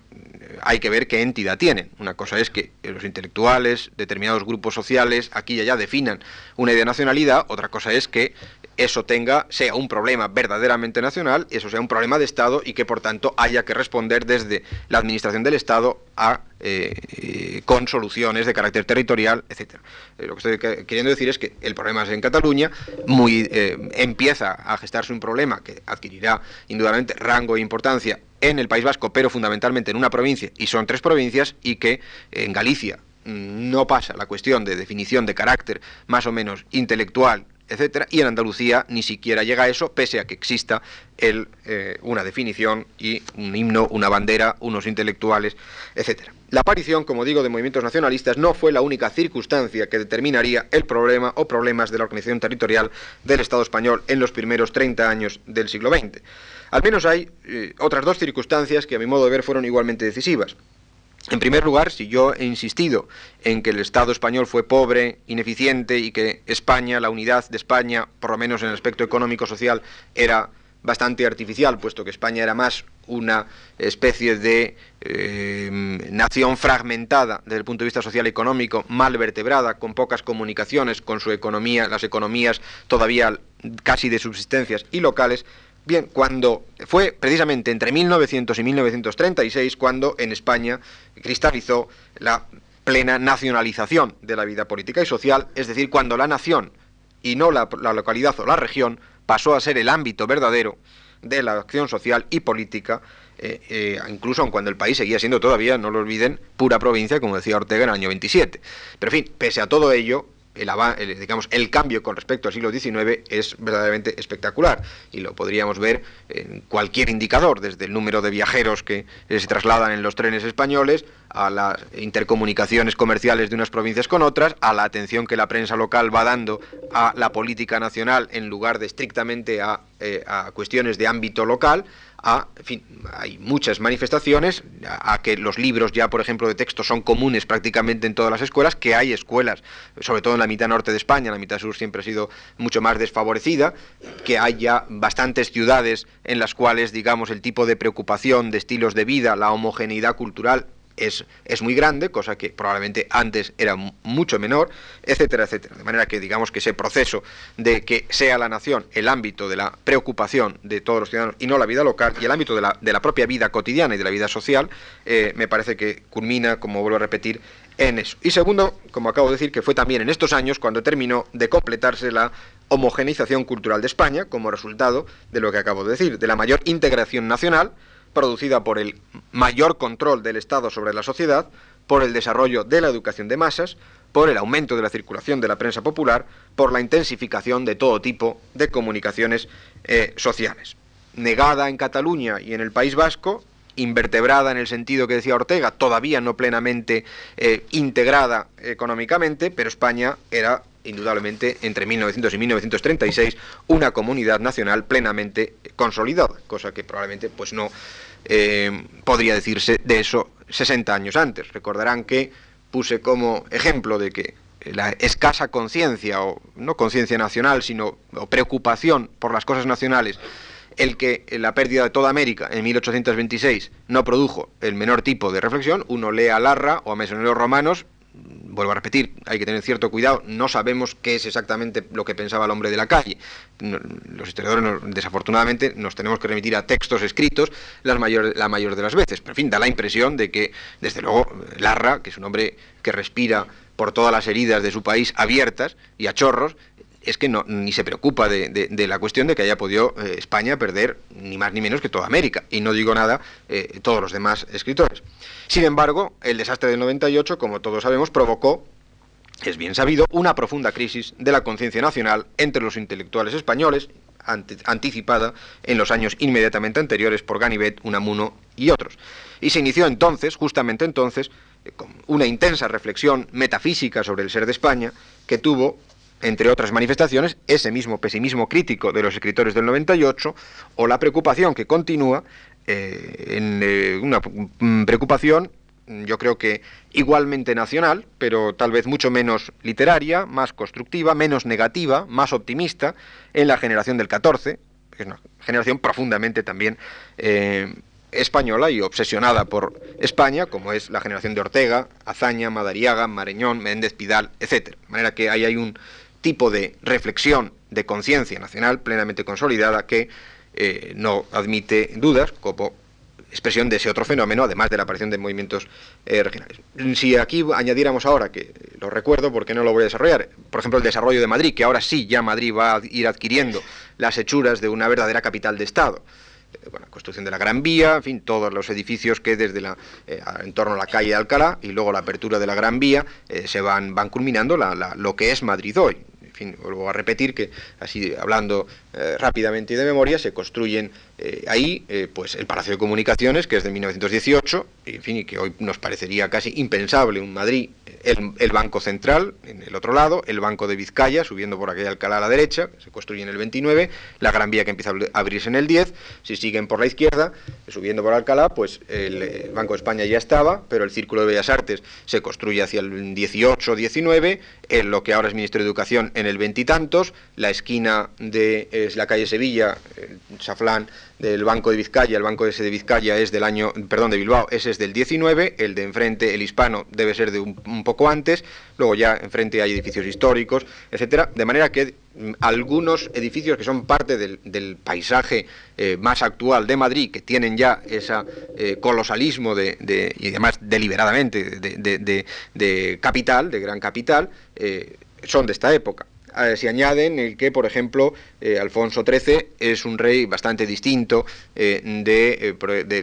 hay que ver qué entidad tienen. Una cosa es que los intelectuales, determinados grupos sociales, aquí y allá definan una idea de nacionalidad, otra cosa es que eso tenga, sea un problema verdaderamente nacional, eso sea un problema de Estado y que por tanto haya que responder desde la administración del Estado a, eh, con soluciones de carácter territorial, etc. Eh, lo que estoy queriendo decir es que el problema es en Cataluña, muy, eh, empieza a gestarse un problema que adquirirá indudablemente rango e importancia en el País Vasco, pero fundamentalmente en una provincia, y son tres provincias, y que en Galicia no pasa la cuestión de definición de carácter más o menos intelectual etcétera, y en Andalucía ni siquiera llega a eso, pese a que exista el, eh, una definición y un himno, una bandera, unos intelectuales, etcétera. La aparición, como digo, de movimientos nacionalistas no fue la única circunstancia que determinaría el problema o problemas de la organización territorial del Estado español en los primeros 30 años del siglo XX. Al menos hay eh, otras dos circunstancias que a mi modo de ver fueron igualmente decisivas. En primer lugar, si yo he insistido en que el Estado español fue pobre, ineficiente y que España, la unidad de España, por lo menos en el aspecto económico-social, era bastante artificial, puesto que España era más una especie de eh, nación fragmentada desde el punto de vista social y económico, mal vertebrada, con pocas comunicaciones, con su economía, las economías todavía casi de subsistencias y locales, Bien, cuando fue precisamente entre 1900 y 1936 cuando en España cristalizó la plena nacionalización de la vida política y social, es decir, cuando la nación y no la, localidad o la región pasó a ser el ámbito verdadero de la acción social y política, eh, eh, incluso aun cuando el país seguía siendo todavía, no lo olviden, pura provincia, como decía Ortega en el año 27. Pero en fin, pese a todo ello, el, digamos, el cambio con respecto al siglo XIX es verdaderamente espectacular. Y lo podríamos ver en cualquier indicador, desde el número de viajeros que se trasladan en los trenes españoles, a las intercomunicaciones comerciales de unas provincias con otras, a la atención que la prensa local va dando a la política nacional en lugar de estrictamente a, eh, a cuestiones de ámbito local, en fin, hay muchas manifestaciones, a, que los libros ya, por ejemplo, de texto son comunes prácticamente en todas las escuelas, que hay escuelas, sobre todo en la mitad norte de España, la mitad sur siempre ha sido mucho más desfavorecida, que hay ya bastantes ciudades en las cuales, digamos, el tipo de preocupación de estilos de vida, la homogeneidad cultural es, es, muy grande, cosa que probablemente antes era mucho menor, etcétera, etcétera. De manera que digamos que ese proceso de que sea la nación el ámbito de la preocupación de todos los ciudadanos y no la vida local y el ámbito de la, de la propia vida cotidiana y de la vida social, eh, me parece que culmina, como vuelvo a repetir, en eso. Y segundo, como acabo de decir, que fue también en estos años cuando terminó de completarse la homogenización cultural de España como resultado de lo que acabo de decir, de la mayor integración nacional, producida por el mayor control del Estado sobre la sociedad, por el desarrollo de la educación de masas, por el aumento de la circulación de la prensa popular, por la intensificación de todo tipo de comunicaciones eh, sociales. Negada en Cataluña y en el País Vasco, invertebrada en el sentido que decía Ortega, todavía no plenamente eh, integrada económicamente, pero España era indudablemente entre 1900 y 1936 una comunidad nacional plenamente consolidada, cosa que probablemente pues no eh, podría decirse de eso 60 años antes. Recordarán que puse como ejemplo de que la escasa conciencia, o no conciencia nacional, sino preocupación por las cosas nacionales, el que la pérdida de toda América en 1826 no produjo el menor tipo de reflexión, uno lee a Larra o a Mesoneros Romanos vuelvo a repetir, hay que tener cierto cuidado, no sabemos qué es exactamente lo que pensaba el hombre de la calle. Los historiadores, desafortunadamente, nos tenemos que remitir a textos escritos la mayor, la mayor de las veces. Pero, en fin, da la impresión de que, desde luego, Larra, que es un hombre que respira por todas las heridas de su país abiertas y a chorros, es que no, ni se preocupa de, la cuestión de que haya podido eh, España perder ni más ni menos que toda América. Y no digo nada eh, todos los demás escritores. Sin embargo, el desastre del 98, como todos sabemos, provocó, es bien sabido, una profunda crisis de la conciencia nacional entre los intelectuales españoles, anticipada en los años inmediatamente anteriores por Ganivet, Unamuno y otros. Y se inició entonces, justamente entonces, eh, con una intensa reflexión metafísica sobre el ser de España, que tuvo entre otras manifestaciones, ese mismo pesimismo crítico de los escritores del 98 o la preocupación que continúa eh, en eh, una preocupación yo creo que igualmente nacional, pero tal vez mucho menos literaria, más constructiva, menos negativa, más optimista, en la generación del 14, que es una generación profundamente también eh, española y obsesionada por España, como es la generación de Ortega, Azaña, Madariaga, Mareñón, Méndez Pidal, etc. De manera que ahí hay un tipo de reflexión de conciencia nacional plenamente consolidada que eh, no admite dudas como expresión de ese otro fenómeno, además de la aparición de movimientos eh, regionales. Si aquí añadiéramos ahora, que lo recuerdo porque no lo voy a desarrollar, por ejemplo el desarrollo de Madrid, que ahora sí ya Madrid va a ir adquiriendo las hechuras de una verdadera capital de Estado. Eh, bueno, construcción de la Gran Vía, en fin, todos los edificios que desde la, en torno a la calle de Alcalá y luego la apertura de la Gran Vía se van, van culminando lo que es Madrid hoy fin, vuelvo a repetir que así hablando eh, rápidamente y de memoria, se construyen eh, ahí eh, pues el Palacio de Comunicaciones, que es de 1918, y, en fin, y que hoy nos parecería casi impensable un Madrid el, Banco Central en el otro lado, el Banco de Vizcaya subiendo por aquella Alcalá a la derecha, que se construye en el 29, la Gran Vía que empieza a abrirse en el 10, si siguen por la izquierda, subiendo por Alcalá, pues el, Banco de España ya estaba, pero el Círculo de Bellas Artes se construye hacia el 18, 19, en lo que ahora es Ministerio de Educación en el veintitantos, la esquina de es la calle Sevilla, el Chaflán del Banco de Vizcaya, el Banco ese de Vizcaya es del año, perdón, de Bilbao, ese es del 19, el de enfrente, el hispano, debe ser de un, poco antes, luego ya enfrente hay edificios históricos, etcétera, de manera que algunos edificios que son parte del, paisaje eh, más actual de Madrid, que tienen ya ese eh, colosalismo de, y además deliberadamente de, capital, de gran capital, eh, son de esta época. Eh, se añaden el que, por ejemplo, eh, Alfonso XIII es un rey bastante distinto eh, de,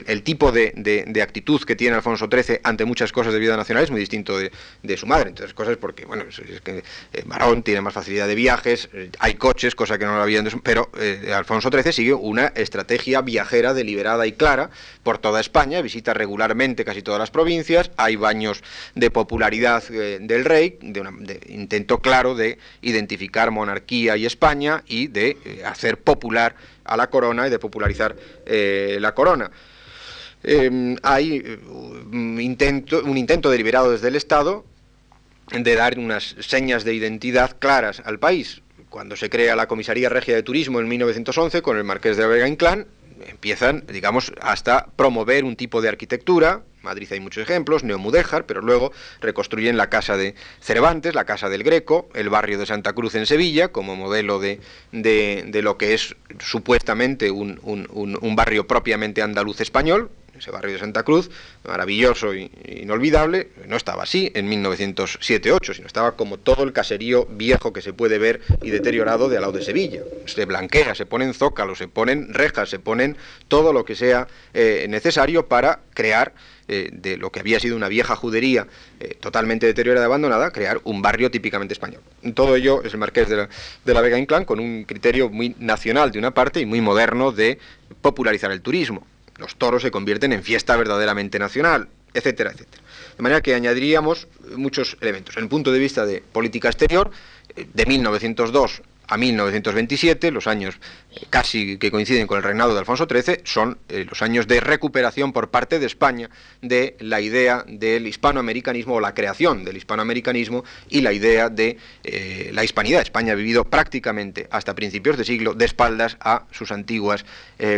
el tipo de, actitud que tiene Alfonso XIII ante muchas cosas de vida nacional es muy distinto de, su madre. Entonces, cosas porque, bueno, es, que Marón tiene más facilidad de viajes, hay coches, cosa que no lo había, pero Alfonso XIII sigue una estrategia viajera deliberada y clara por toda España, visita regularmente casi todas las provincias, hay baños de popularidad del rey, de un intento claro de identificar monarquía y España y de eh, hacer popular a la corona y de popularizar eh, la corona. Em, hay eh, un intento, un intento deliberado desde el Estado de dar unas señas de identidad claras al país. Cuando se crea la Comisaría Regia de Turismo en 1911 con el Marqués de Vega Inclán, empiezan, digamos, hasta promover un tipo de arquitectura. Madrid hay muchos ejemplos, Neomudéjar, pero luego reconstruyen la casa de Cervantes, la casa del Greco, el barrio de Santa Cruz en Sevilla, como modelo de, de, lo que es supuestamente un, un barrio propiamente andaluz español, ese barrio de Santa Cruz, maravilloso e inolvidable, no estaba así en 1907-8, sino estaba como todo el caserío viejo que se puede ver y deteriorado de al lado de Sevilla. Se blanquea, se ponen zócalos, se ponen rejas, se ponen todo lo que sea eh, necesario para crear eh, de lo que había sido una vieja judería eh, totalmente deteriorada y abandonada, crear un barrio típicamente español. Todo ello es el marqués de la, de la Vega Inclán con un criterio muy nacional de una parte y muy moderno de popularizar el turismo los toros se convierten en fiesta verdaderamente nacional, etcétera, etcétera. De manera que añadiríamos muchos elementos. En el punto de vista de política exterior, eh, de 1902 a 1927, los años eh, casi que coinciden con el reinado de Alfonso XIII, son eh, los años de recuperación por parte de España de la idea del hispanoamericanismo o la creación del hispanoamericanismo y la idea de eh, la hispanidad. España ha vivido prácticamente hasta principios de siglo de espaldas a sus antiguas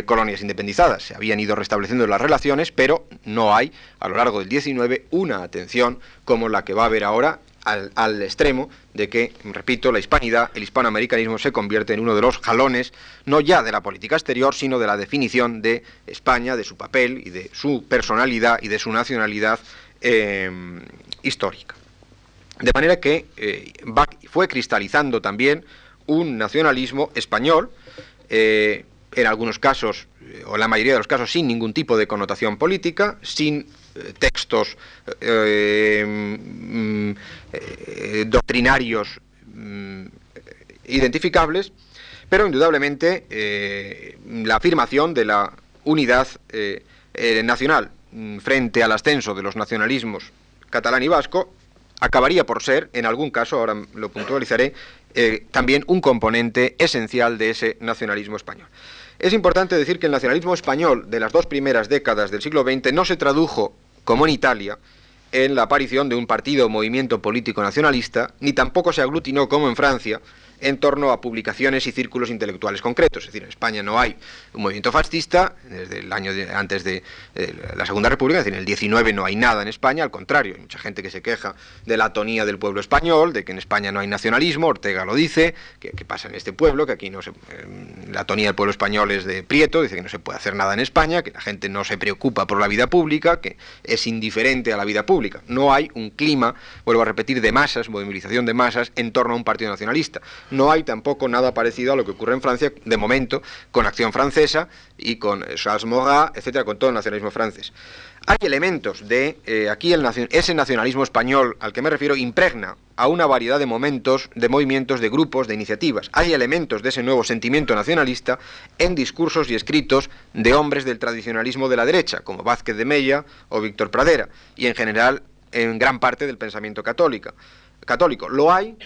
colonias independizadas. Se habían ido restableciendo las relaciones, pero no hay a lo largo del XIX una atención como la que va a haber ahora al, extremo de que, repito, la hispanidad, el hispanoamericanismo se convierte en uno de los jalones, no ya de la política exterior, sino de la definición de España, de su papel y de su personalidad y de su nacionalidad em, histórica. De manera que eh, fue cristalizando también un nacionalismo español, eh, en algunos casos, eh, o la mayoría de los casos, sin ningún tipo de connotación política, sin textos eh, mm, eh, doctrinarios mm, identificables, pero indudablemente eh, la afirmación de la unidad nacional mm, frente al ascenso de los nacionalismos catalán y vasco acabaría por ser, en algún caso, ahora lo puntualizaré, también un componente esencial de ese nacionalismo español. Es importante decir que el nacionalismo español de las dos primeras décadas del siglo XX no se tradujo como en Italia, en la aparición de un partido o movimiento político nacionalista, ni tampoco se aglutinó como en Francia en torno a publicaciones y círculos intelectuales concretos. Es decir, en España no hay un movimiento fascista desde el año antes de eh, la Segunda República, es decir, en el 19 no hay nada en España, al contrario, hay mucha gente que se queja de la atonía del pueblo español, de que en España no hay nacionalismo, Ortega lo dice, que, pasa en este pueblo, que aquí no se, eh, la atonía del pueblo español es de Prieto, dice que no se puede hacer nada en España, que la gente no se preocupa por la vida pública, que es indiferente a la vida pública. No hay un clima, vuelvo a repetir, de masas, movilización de masas en torno a un partido nacionalista. No hay tampoco nada parecido a lo que ocurre en Francia, de momento, con Acción Francesa y con Charles Maurras, etcétera, con todo el nacionalismo francés. Hay elementos de, eh, aquí el ese nacionalismo español al que me refiero impregna a una variedad de momentos, de movimientos, de grupos, de iniciativas. Hay elementos de ese nuevo sentimiento nacionalista en discursos y escritos de hombres del tradicionalismo de la derecha, como Vázquez de Mella o Víctor Pradera, y en general en gran parte del pensamiento católico. católico. Lo hay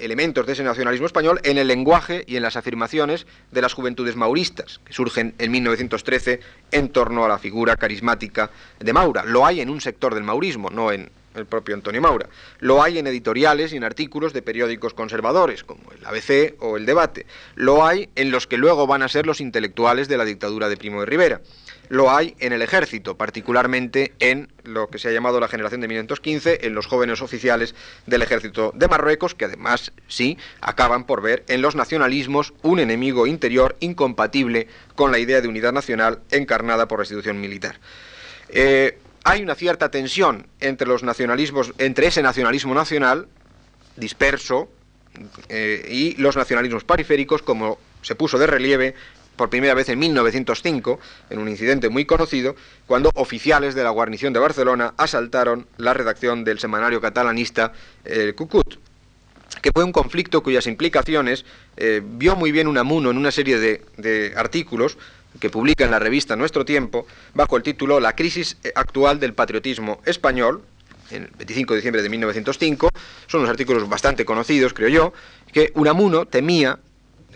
elementos de ese nacionalismo español en el lenguaje y en las afirmaciones de las juventudes mauristas, que surgen en 1913 en torno a la figura carismática de Maura. Lo hay en un sector del maurismo, no en el propio Antonio Maura. Lo hay en editoriales y en artículos de periódicos conservadores, como el ABC o el Debate. Lo hay en los que luego van a ser los intelectuales de la dictadura de Primo de Rivera lo hay en el ejército, particularmente en lo que se ha llamado la generación de 1915, en los jóvenes oficiales del ejército de Marruecos, que además sí acaban por ver en los nacionalismos un enemigo interior incompatible con la idea de unidad nacional encarnada por la institución militar. Eh, hay una cierta tensión entre los nacionalismos, entre ese nacionalismo nacional disperso eh, y los nacionalismos periféricos, como se puso de relieve por primera vez en 1905, en un incidente muy conocido, cuando oficiales de la guarnición de Barcelona asaltaron la redacción del semanario catalanista El Cucut, que fue un conflicto cuyas implicaciones eh, vio muy bien Unamuno en una serie de, de artículos que publica en la revista Nuestro Tiempo, bajo el título La crisis actual del patriotismo español, el 25 de diciembre de 1905, son unos artículos bastante conocidos, creo yo, que Unamuno temía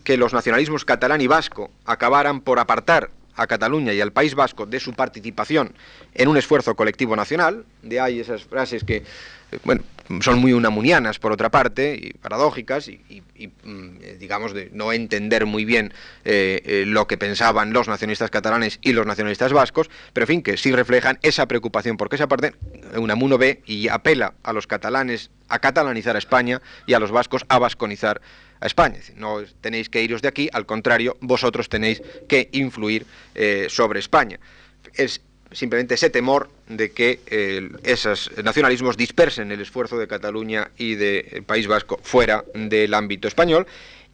que los nacionalismos catalán y vasco acabaran por apartar a Cataluña y al País Vasco de su participación en un esfuerzo colectivo nacional, de ahí esas frases que, eh, bueno, son muy unamunianas por otra parte, y paradójicas, y, mm, eh, digamos de no entender muy bien eh, lo que pensaban los nacionalistas catalanes y los nacionalistas vascos, pero en fin, que sí reflejan esa preocupación, porque esa parte Unamuno ve y apela a los catalanes a catalanizar a España y a los vascos a vasconizar a España. no tenéis que iros de aquí, al contrario, vosotros tenéis que influir eh, sobre España. Es simplemente ese temor de que esos nacionalismos dispersen el esfuerzo de Cataluña y del País Vasco fuera del ámbito español.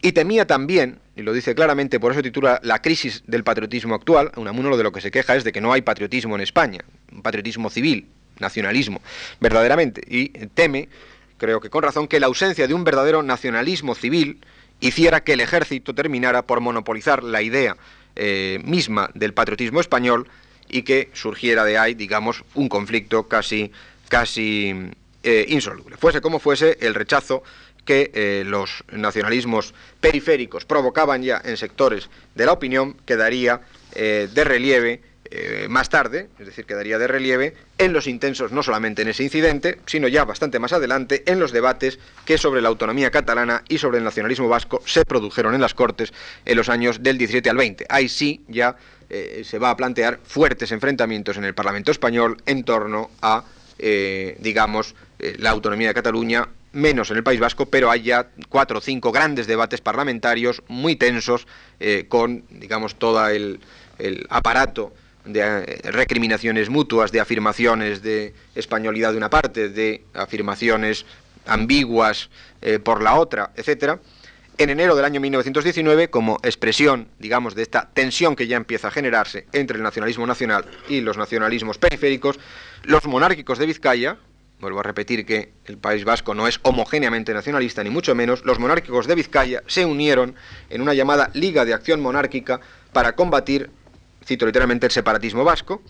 Y temía también, y lo dice claramente, por eso titula La crisis del patriotismo actual, uno de lo que se queja es de que no hay patriotismo en España, un patriotismo civil, nacionalismo, verdaderamente, y teme creo que con razón, que la ausencia de un verdadero nacionalismo civil hiciera que el ejército terminara por monopolizar la idea eh, misma del patriotismo español y que surgiera de ahí, digamos, un conflicto casi, casi eh, insoluble. Fuese como fuese, el rechazo que eh, los nacionalismos periféricos provocaban ya en sectores de la opinión quedaría de relieve eh, más tarde, es decir, quedaría de relieve en los intensos, no solamente en ese incidente, sino ya bastante más adelante, en los debates que sobre la autonomía catalana y sobre el nacionalismo vasco se produjeron en las Cortes en los años del 17 al 20. Ahí sí ya eh, se va a plantear fuertes enfrentamientos en el Parlamento español en torno a, eh, digamos, la autonomía de Cataluña menos en el País Vasco, pero hay ya cuatro o cinco grandes debates parlamentarios muy tensos con, digamos, todo el aparato de eh, recriminaciones mutuas, de afirmaciones de españolidad de una parte, de afirmaciones ambiguas eh, por la otra, etcétera. En enero del año 1919, como expresión, digamos, de esta tensión que ya empieza a generarse entre el nacionalismo nacional y los nacionalismos periféricos, los monárquicos de Vizcaya, vuelvo a repetir que el País Vasco no es homogéneamente nacionalista, ni mucho menos, los monárquicos de Vizcaya se unieron en una llamada Liga de Acción Monárquica para combatir cito literalmente, el separatismo vasco,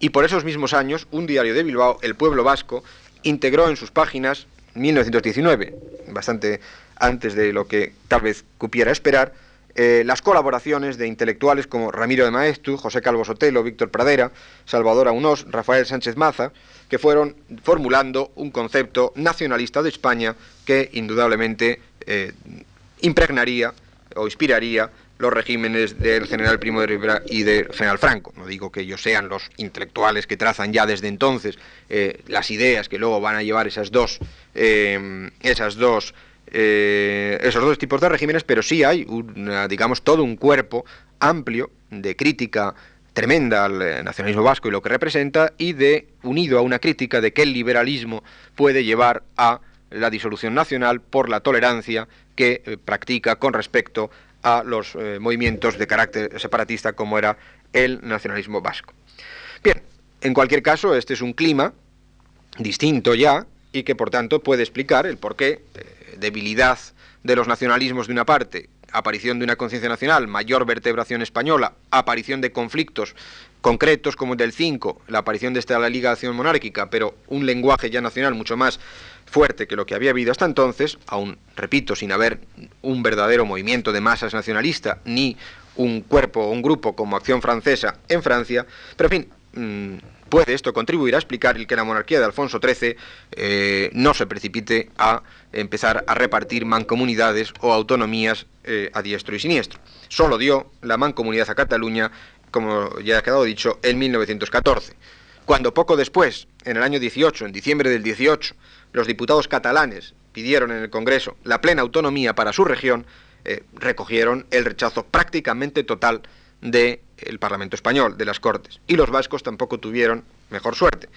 y por esos mismos años, un diario de Bilbao, El Pueblo Vasco, integró en sus páginas, 1919, bastante antes de lo que tal vez cupiera esperar, eh, las colaboraciones de intelectuales como Ramiro de Maestu, José Calvo Sotelo, Víctor Pradera, Salvador Aunós, Rafael Sánchez Maza, que fueron formulando un concepto nacionalista de España que indudablemente eh, impregnaría o inspiraría los regímenes del general Primo de Rivera y del general Franco. No digo que ellos sean los intelectuales que trazan ya desde entonces eh, las ideas que luego van a llevar esas dos, eh, esas dos, eh, esos dos tipos de regímenes, pero sí hay, digamos, todo un cuerpo amplio de crítica tremenda al nacionalismo vasco y lo que representa y de unido a una crítica de que el liberalismo puede llevar a la disolución nacional por la tolerancia que practica con respecto a los eh, movimientos de carácter separatista como era el nacionalismo vasco. Bien, en cualquier caso, este es un clima distinto ya y que por tanto puede explicar el porqué, eh, debilidad de los nacionalismos de una parte aparición de una conciencia nacional, mayor vertebración española, aparición de conflictos concretos como el del 5, la aparición de esta la Liga de Acción Monárquica, pero un lenguaje ya nacional mucho más fuerte que lo que había habido hasta entonces, aún, repito, sin haber un verdadero movimiento de masas nacionalista, ni un cuerpo o un grupo como Acción Francesa en Francia, pero en fin, mm, puede esto contribuir a explicar el que la monarquía de Alfonso XIII eh, no se precipite a empezar a repartir mancomunidades o autonomías eh, a diestro y siniestro. Solo dio la mancomunidad a Cataluña como ya ha quedado dicho, en 1914. Cuando poco después, en el año 18, en diciembre del 18, los diputados catalanes pidieron en el Congreso la plena autonomía para su región, eh, recogieron el rechazo prácticamente total del Parlamento español, de las Cortes. Y los vascos tampoco tuvieron mejor suerte.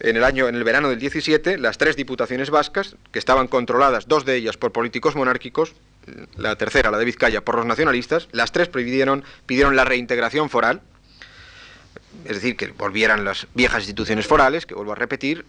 En el año, en el verano del 17, las tres diputaciones vascas, que estaban controladas, dos de ellas por políticos monárquicos, la tercera, la de Vizcaya, por los nacionalistas, las tres pidieron, pidieron la reintegración foral, es decir, que volvieran las viejas instituciones forales, que vuelvo a repetir,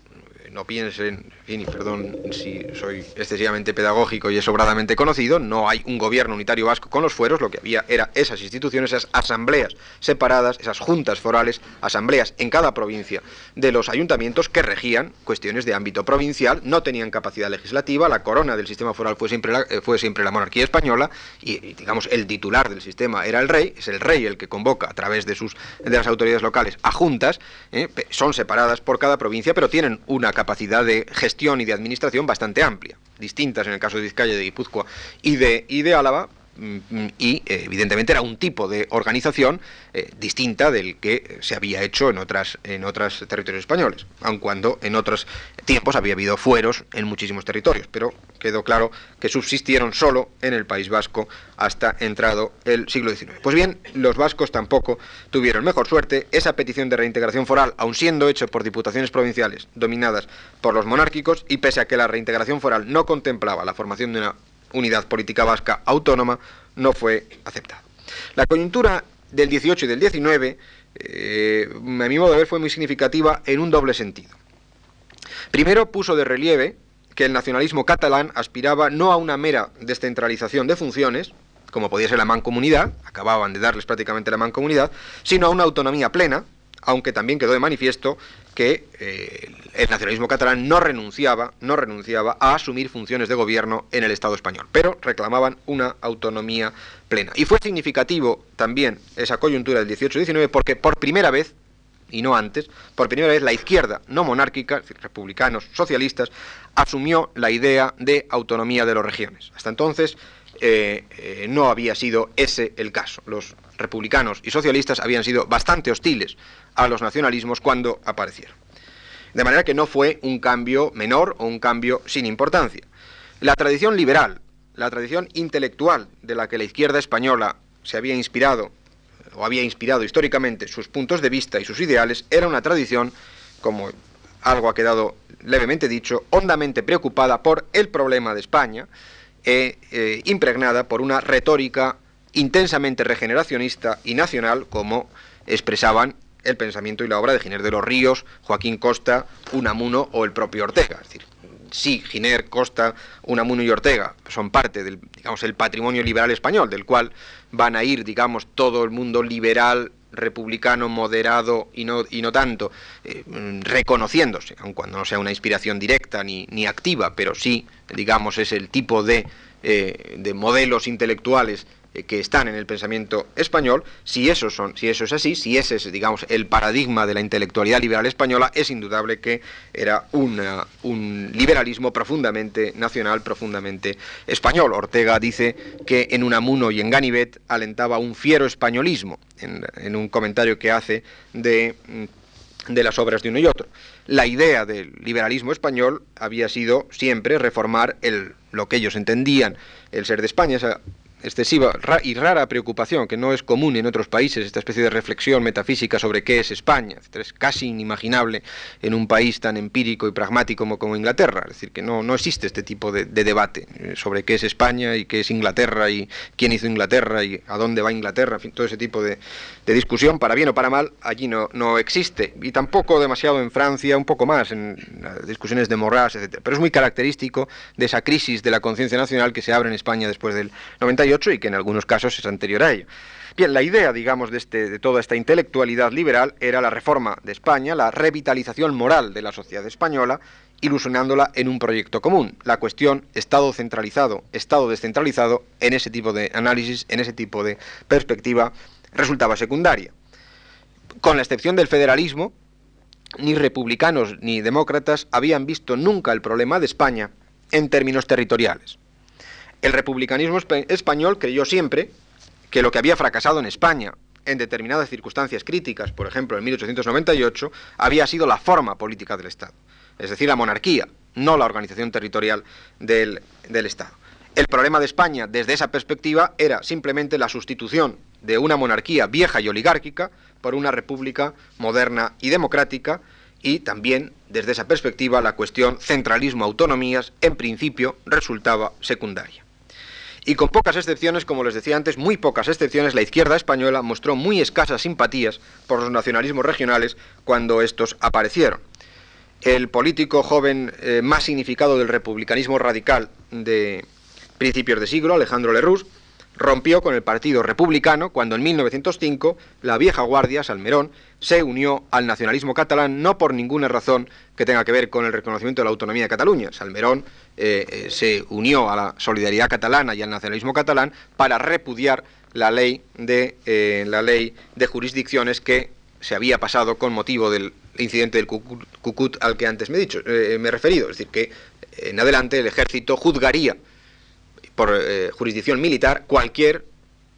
no piensen, fin, y perdón si soy excesivamente pedagógico y es sobradamente conocido, no hay un gobierno unitario vasco con los fueros, lo que había era esas instituciones, esas asambleas separadas, esas juntas forales, asambleas en cada provincia de los ayuntamientos que regían cuestiones de ámbito provincial, no tenían capacidad legislativa, la corona del sistema foral fue siempre la, eh, fue siempre la monarquía española y, digamos el titular del sistema era el rey, es el rey el que convoca a través de sus de las autoridades locales a juntas, eh, son separadas por cada provincia, pero tienen una capacidad capacidad de gestión y de administración bastante amplia, distintas en el caso de Vizcaya, de Guipúzcoa y de, y de Álava, y eh, evidentemente era un tipo de organización eh, distinta del que se había hecho en otras en otros territorios españoles, aun cuando en otros tiempos había habido fueros en muchísimos territorios, pero quedó claro que subsistieron solo en el País Vasco hasta entrado el siglo XIX. Pues bien, los vascos tampoco tuvieron mejor suerte, esa petición de reintegración foral, aun siendo hecha por diputaciones provinciales dominadas por los monárquicos y pese a que la reintegración foral no contemplaba la formación de una unidad política vasca autónoma no fue aceptado. La coyuntura del 18 y del 19, eh, a mi modo de ver, fue muy significativa en un doble sentido. Primero puso de relieve que el nacionalismo catalán aspiraba no a una mera descentralización de funciones, como podía ser la mancomunidad, acababan de darles prácticamente la mancomunidad, sino a una autonomía plena, aunque también quedó de manifiesto que eh, el nacionalismo catalán no renunciaba, no renunciaba a asumir funciones de gobierno en el Estado español, pero reclamaban una autonomía plena. Y fue significativo también esa coyuntura del 18-19 porque por primera vez, y no antes, por primera vez la izquierda no monárquica, republicanos, socialistas, asumió la idea de autonomía de las regiones. Hasta entonces eh, eh, no había sido ese el caso. Los republicanos y socialistas habían sido bastante hostiles a los nacionalismos cuando aparecieron. De manera que no fue un cambio menor o un cambio sin importancia. La tradición liberal, la tradición intelectual de la que la izquierda española se había inspirado o había inspirado históricamente sus puntos de vista y sus ideales, era una tradición, como algo ha quedado levemente dicho, hondamente preocupada por el problema de España, e eh, impregnada por una retórica intensamente regeneracionista y nacional, como expresaban el pensamiento y la obra de Giner de los Ríos, Joaquín Costa, Unamuno o el propio Ortega. Es decir, sí, Giner, Costa, Unamuno y Ortega son parte del digamos, el patrimonio liberal español, del cual van a ir, digamos, todo el mundo liberal, republicano, moderado y no, y no tanto, eh, reconociéndose, aun cuando no sea una inspiración directa ni, ni activa, pero sí, digamos, es el tipo de, eh, de modelos intelectuales que están en el pensamiento español, si eso, es así, si ese es, digamos, el paradigma de la intelectualidad liberal española, es indudable que era un liberalismo profundamente nacional, profundamente español. Ortega dice que en Unamuno y en Ganivet alentaba un fiero españolismo, en, un comentario que hace de de las obras de uno y otro. La idea del liberalismo español había sido siempre reformar el, lo que ellos entendían el ser de España, esa excesiva y rara preocupación que no es común en otros países, esta especie de reflexión metafísica sobre qué es España. Es casi inimaginable en un país tan empírico y pragmático como, Inglaterra. Es decir, que no, no existe este tipo de, debate eh, sobre qué es España y qué es Inglaterra y quién hizo Inglaterra y a dónde va Inglaterra, en fin, todo ese tipo de, discusión, para bien o para mal, allí no, no existe. Y tampoco demasiado en Francia, un poco más en discusiones de Morras, etc. Pero es muy característico de esa crisis de la conciencia nacional que se abre en España después del 98 1948 y que en algunos casos es anterior a ello. Bien, la idea, digamos, de, este, de toda esta intelectualidad liberal era la reforma de España, la revitalización moral de la sociedad española, ilusionándola en un proyecto común. La cuestión Estado centralizado, Estado descentralizado, en ese tipo de análisis, en ese tipo de perspectiva, resultaba secundaria. Con la excepción del federalismo, ni republicanos ni demócratas habían visto nunca el problema de España en términos territoriales. El republicanismo español creyó siempre que lo que había fracasado en España en determinadas circunstancias críticas, por ejemplo en 1898, había sido la forma política del Estado, es decir, la monarquía, no la organización territorial del, Estado. El problema de España desde esa perspectiva era simplemente la sustitución de una monarquía vieja y oligárquica por una república moderna y democrática y también desde esa perspectiva la cuestión centralismo-autonomías en principio resultaba secundaria. Y con pocas excepciones, como les decía antes, muy pocas excepciones, la izquierda española mostró muy escasas simpatías por los nacionalismos regionales cuando estos aparecieron. El político joven eh, más significado del republicanismo radical de principios de siglo, Alejandro Lerroux, rompió con el Partido Republicano cuando en 1905 la vieja guardia, Salmerón, se unió al nacionalismo catalán no por ninguna razón que tenga que ver con el reconocimiento de la autonomía de Cataluña. Salmerón eh, eh, se unió a la solidaridad catalana y al nacionalismo catalán para repudiar la ley de, eh, la ley de jurisdicciones que se había pasado con motivo del incidente del Cucut al que antes me he, dicho, me he referido. Es decir, que en adelante el ejército juzgaría por eh, jurisdicción militar cualquier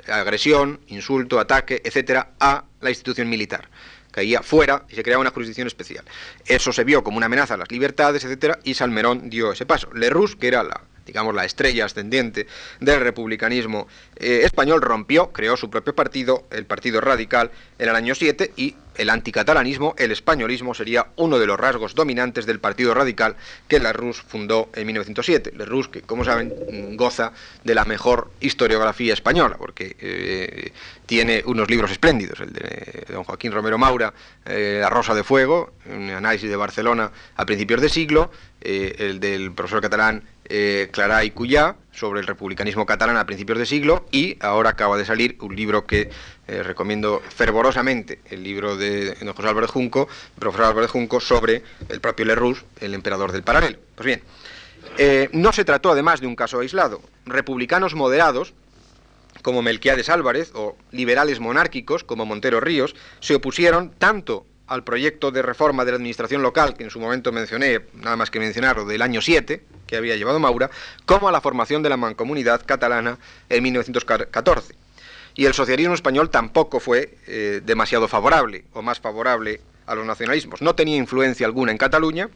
agresión, insulto, ataque, etcétera, a la institución militar. Caía fuera y se creaba una jurisdicción especial. Eso se vio como una amenaza a las libertades, etcétera, y Salmerón dio ese paso. Lerroux, que era la digamos, la estrella ascendiente del republicanismo eh, español, rompió, creó su propio partido, el Partido Radical, en el año 7 y el anticatalanismo, el españolismo, sería uno de los rasgos dominantes del Partido Radical que Lerroux fundó en 1907. Lerroux, que como saben, goza de la mejor historiografía española, porque eh, tiene unos libros espléndidos, el de don Joaquín Romero Maura, eh, La Rosa de Fuego, un análisis de Barcelona a principios de siglo, el del profesor catalán eh, Clara y Cuyá sobre el republicanismo catalán a principios de siglo y ahora acaba de salir un libro que eh, recomiendo fervorosamente, el libro de José Álvarez Junco, profesor Álvarez Junco, sobre el propio Lerroux, el emperador del paralelo. Pues bien, eh, no se trató además de un caso aislado. Republicanos moderados, como Melquiades Álvarez, o liberales monárquicos, como Montero Ríos, se opusieron tanto al proyecto de reforma de la administración local, que en su momento mencioné, nada más que mencionarlo, del año 7, que había llevado Maura, como a la formación de la mancomunidad catalana en 1914. Y el socialismo español tampoco fue eh, demasiado favorable, o más favorable a los nacionalismos. No tenía influencia alguna en Cataluña,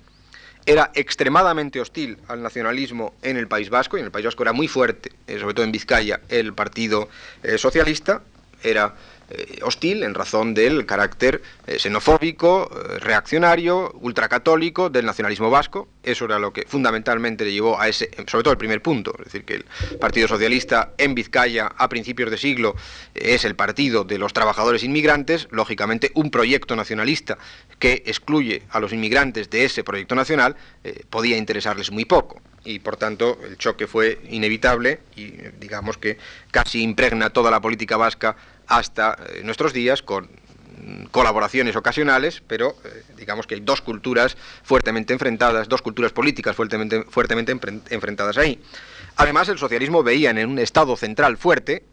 era extremadamente hostil al nacionalismo en el País Vasco, y en el País Vasco era muy fuerte, eh, sobre todo en Vizcaya, el Partido eh, Socialista, era eh, hostil en razón del carácter eh, xenofóbico, eh, reaccionario, ultracatólico del nacionalismo vasco. Eso era lo que fundamentalmente le llevó a ese, sobre todo el primer punto, es decir, que el Partido Socialista en Vizcaya a principios de siglo es el partido de los trabajadores inmigrantes, lógicamente un proyecto nacionalista que excluye a los inmigrantes de ese proyecto nacional podía interesarles muy poco. Y por tanto el choque fue inevitable y digamos que casi impregna toda la política vasca hasta eh, nuestros días con colaboraciones ocasionales, pero eh, digamos que hay dos culturas fuertemente enfrentadas, dos culturas políticas fuertemente, fuertemente enfrentadas ahí. Además, el socialismo veía en un Estado central fuerte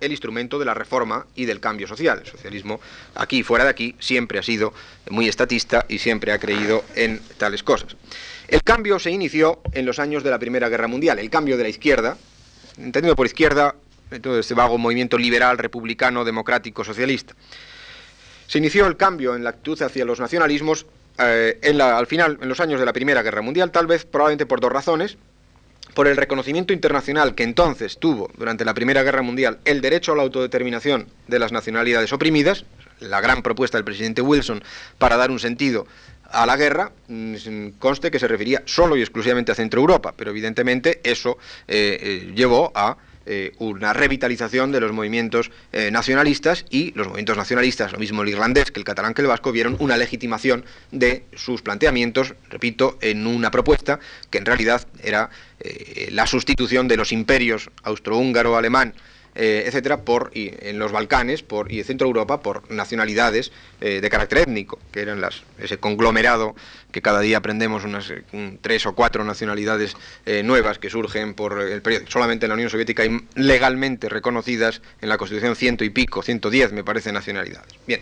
el instrumento de la reforma y del cambio social. El socialismo, aquí y fuera de aquí, siempre ha sido muy estatista y siempre ha creído en tales cosas. El cambio se inició en los años de la Primera Guerra Mundial, el cambio de la izquierda, entendido por izquierda todo este vago movimiento liberal, republicano, democrático, socialista. Se inició el cambio en la actitud hacia los nacionalismos eh, en al final, en los años de la Primera Guerra Mundial, tal vez probablemente por dos razones. Por el reconocimiento internacional que entonces tuvo durante la Primera Guerra Mundial el derecho a la autodeterminación de las nacionalidades oprimidas, la gran propuesta del presidente Wilson para dar un sentido a la guerra, mm, conste que se refería solo y exclusivamente a Centro Europa, pero evidentemente eso eh, eh, llevó a eh, una revitalización de los movimientos eh, nacionalistas y los movimientos nacionalistas, lo mismo el irlandés que el catalán que el vasco, vieron una legitimación de sus planteamientos, repito, en una propuesta que en realidad era eh, la sustitución de los imperios austrohúngaro, alemán, eh, etcétera, por, y en los Balcanes por, y en Centro Europa por nacionalidades eh, de carácter étnico, que eran las, ese conglomerado que cada día aprendemos unas eh, tres o cuatro nacionalidades nuevas que surgen por el periodo. Solamente en la Unión Soviética hay legalmente reconocidas en la Constitución ciento y pico, 110 me parece nacionalidades. Bien,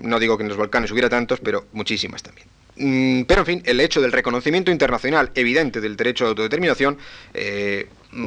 no digo que en los Balcanes hubiera tantos, pero muchísimas también. Mm, pero en fin, el hecho del reconocimiento internacional evidente del derecho de autodeterminación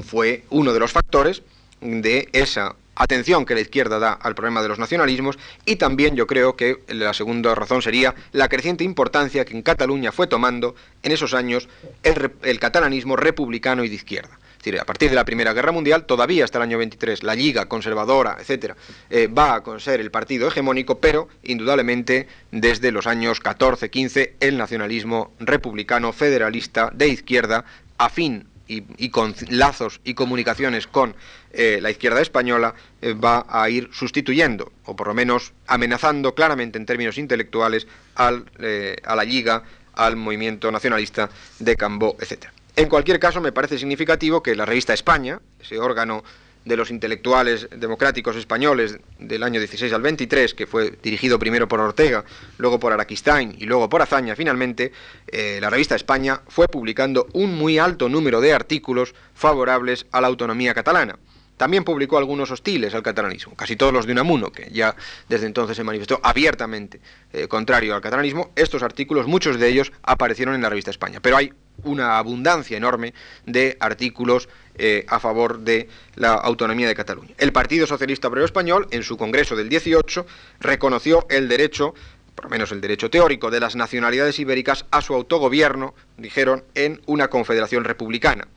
fue uno de los factores de esa atención que la izquierda da al problema de los nacionalismos y también yo creo que la segunda razón sería la creciente importancia que en Cataluña fue tomando en esos años el, catalanismo republicano y de izquierda. Es decir, a partir de la Primera Guerra Mundial, todavía hasta el año 23, la Liga conservadora, etcétera, eh, va a ser el partido hegemónico, pero indudablemente desde los años 14, 15, el nacionalismo republicano federalista de izquierda, afín y, con lazos y comunicaciones con eh, la izquierda española, eh, va a ir sustituyendo, o por lo menos amenazando claramente en términos intelectuales, al, eh, a la Liga, al movimiento nacionalista de Cambó, etc. En cualquier caso, me parece significativo que la revista España, ese órgano de los intelectuales democráticos españoles del año 16 al 23, que fue dirigido primero por Ortega, luego por Araquistain y luego por Azaña, finalmente, eh, la revista España fue publicando un muy alto número de artículos favorables a la autonomía catalana. También publicó algunos hostiles al catalanismo, casi todos los de Unamuno, que ya desde entonces se manifestó abiertamente eh, contrario al catalanismo. Estos artículos, muchos de ellos, aparecieron en la revista España. Pero hay una abundancia enorme de artículos eh, a favor de la autonomía de Cataluña. El Partido Socialista Obrero Español, en su congreso del 18, reconoció el derecho por lo menos el derecho teórico de las nacionalidades ibéricas a su autogobierno, dijeron, en una confederación republicana.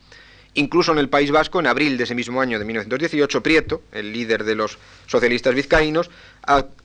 Incluso en el País Vasco, en abril de ese mismo año de 1918, Prieto, el líder de los socialistas vizcaínos,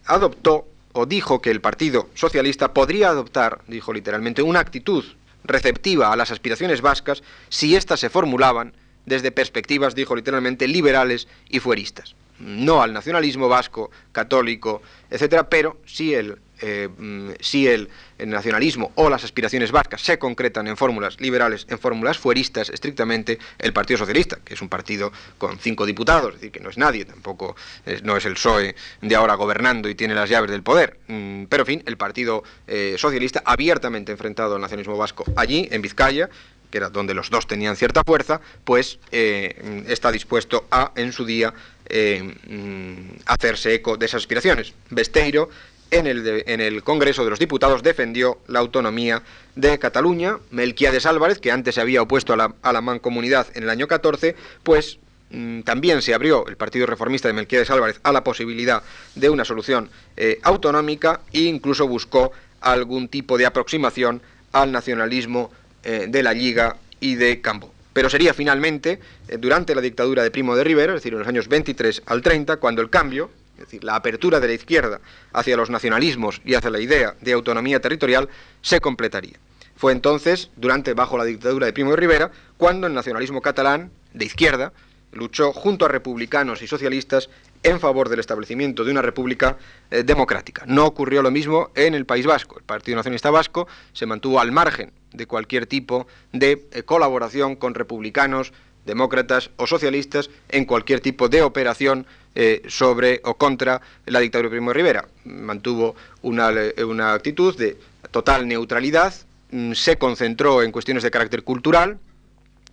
adoptó o dijo que el Partido Socialista podría adoptar, dijo literalmente, una actitud receptiva a las aspiraciones vascas si éstas se formulaban desde perspectivas, dijo literalmente, liberales y fueristas. No al nacionalismo vasco, católico, etcétera, pero sí el eh, mm, si el, nacionalismo o las aspiraciones vascas se concretan en fórmulas liberales, en fórmulas fueristas, estrictamente el Partido Socialista, que es un partido con cinco diputados, es decir, que no es nadie, tampoco no es el PSOE de ahora gobernando y tiene las llaves del poder. Mm, pero, en fin, el Partido eh, Socialista, abiertamente enfrentado al nacionalismo vasco allí, en Vizcaya, que era donde los dos tenían cierta fuerza, pues eh, está dispuesto a, en su día, mm, hacerse eco de esas aspiraciones. Besteiro en el, en el, Congreso de los Diputados defendió la autonomía de Cataluña. Melquiades Álvarez, que antes se había opuesto a la, a la mancomunidad en el año 14, pues mm, también se abrió el Partido Reformista de Melquiades Álvarez a la posibilidad de una solución eh, autonómica e incluso buscó algún tipo de aproximación al nacionalismo eh, de la Liga y de Campo. Pero sería finalmente, eh, durante la dictadura de Primo de Rivera, es decir, en los años 23 al 30, cuando el cambio, es decir, la apertura de la izquierda hacia los nacionalismos y hacia la idea de autonomía territorial se completaría. Fue entonces, durante bajo la dictadura de Primo de Rivera, cuando el nacionalismo catalán de izquierda luchó junto a republicanos y socialistas en favor del establecimiento de una república eh, democrática. No ocurrió lo mismo en el País Vasco. El Partido Nacionalista Vasco se mantuvo al margen de cualquier tipo de eh, colaboración con republicanos, demócratas o socialistas en cualquier tipo de operación eh, sobre o contra la dictadura de Primo de Rivera. Mantuvo una, una actitud de total neutralidad, mm, se concentró en cuestiones de carácter cultural,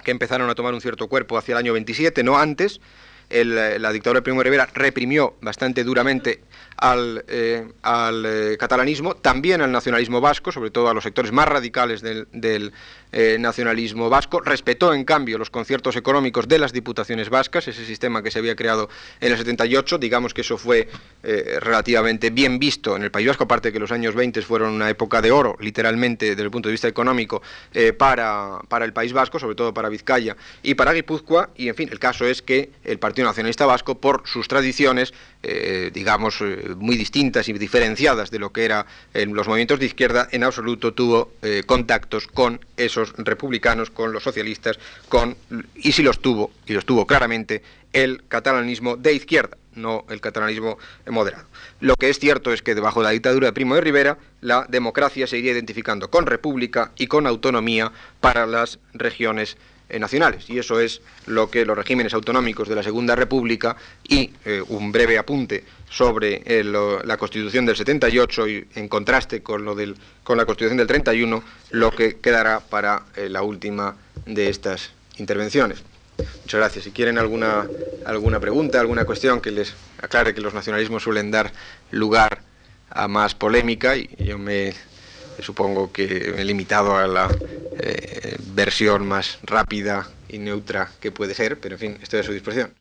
que empezaron a tomar un cierto cuerpo hacia el año 27, no antes. La dictadura de Primo Rivera reprimió bastante duramente al, eh, eh, catalanismo, también al nacionalismo vasco, sobre todo a los sectores más radicales del, eh, nacionalismo vasco. Respetó, en cambio, los conciertos económicos de las diputaciones vascas, ese sistema que se había creado en el 78. Digamos que eso fue relativamente bien visto en el País Vasco, aparte que los años 20 fueron una época de oro, literalmente, desde el punto de vista económico, para, para el País Vasco, sobre todo para Vizcaya y para Guipúzcoa. Y, en fin, el caso es que el Partido Nacionalista Vasco por sus tradiciones, eh, digamos, eh, muy distintas y diferenciadas de lo que eran los movimientos de izquierda, en absoluto tuvo contactos con esos republicanos, con los socialistas, con, y si los tuvo, y los tuvo claramente, el catalanismo de izquierda no el catalanismo moderado. Lo que es cierto es que debajo de la dictadura de Primo de Rivera, la democracia se iría identificando con república y con autonomía para las regiones eh, nacionales. Y eso es lo que los regímenes autonómicos de la Segunda República y eh, un breve apunte sobre eh, la Constitución del 78 y en contraste con, lo del, con la Constitución del 31, lo que quedará para la última de estas intervenciones. Muchas gracias. Si quieren alguna, alguna pregunta, alguna cuestión que les aclare que los nacionalismos suelen dar lugar a más polémica y yo me supongo que he limitado a la eh, versión más rápida y neutra que puede ser, pero en fin, estoy a su disposición.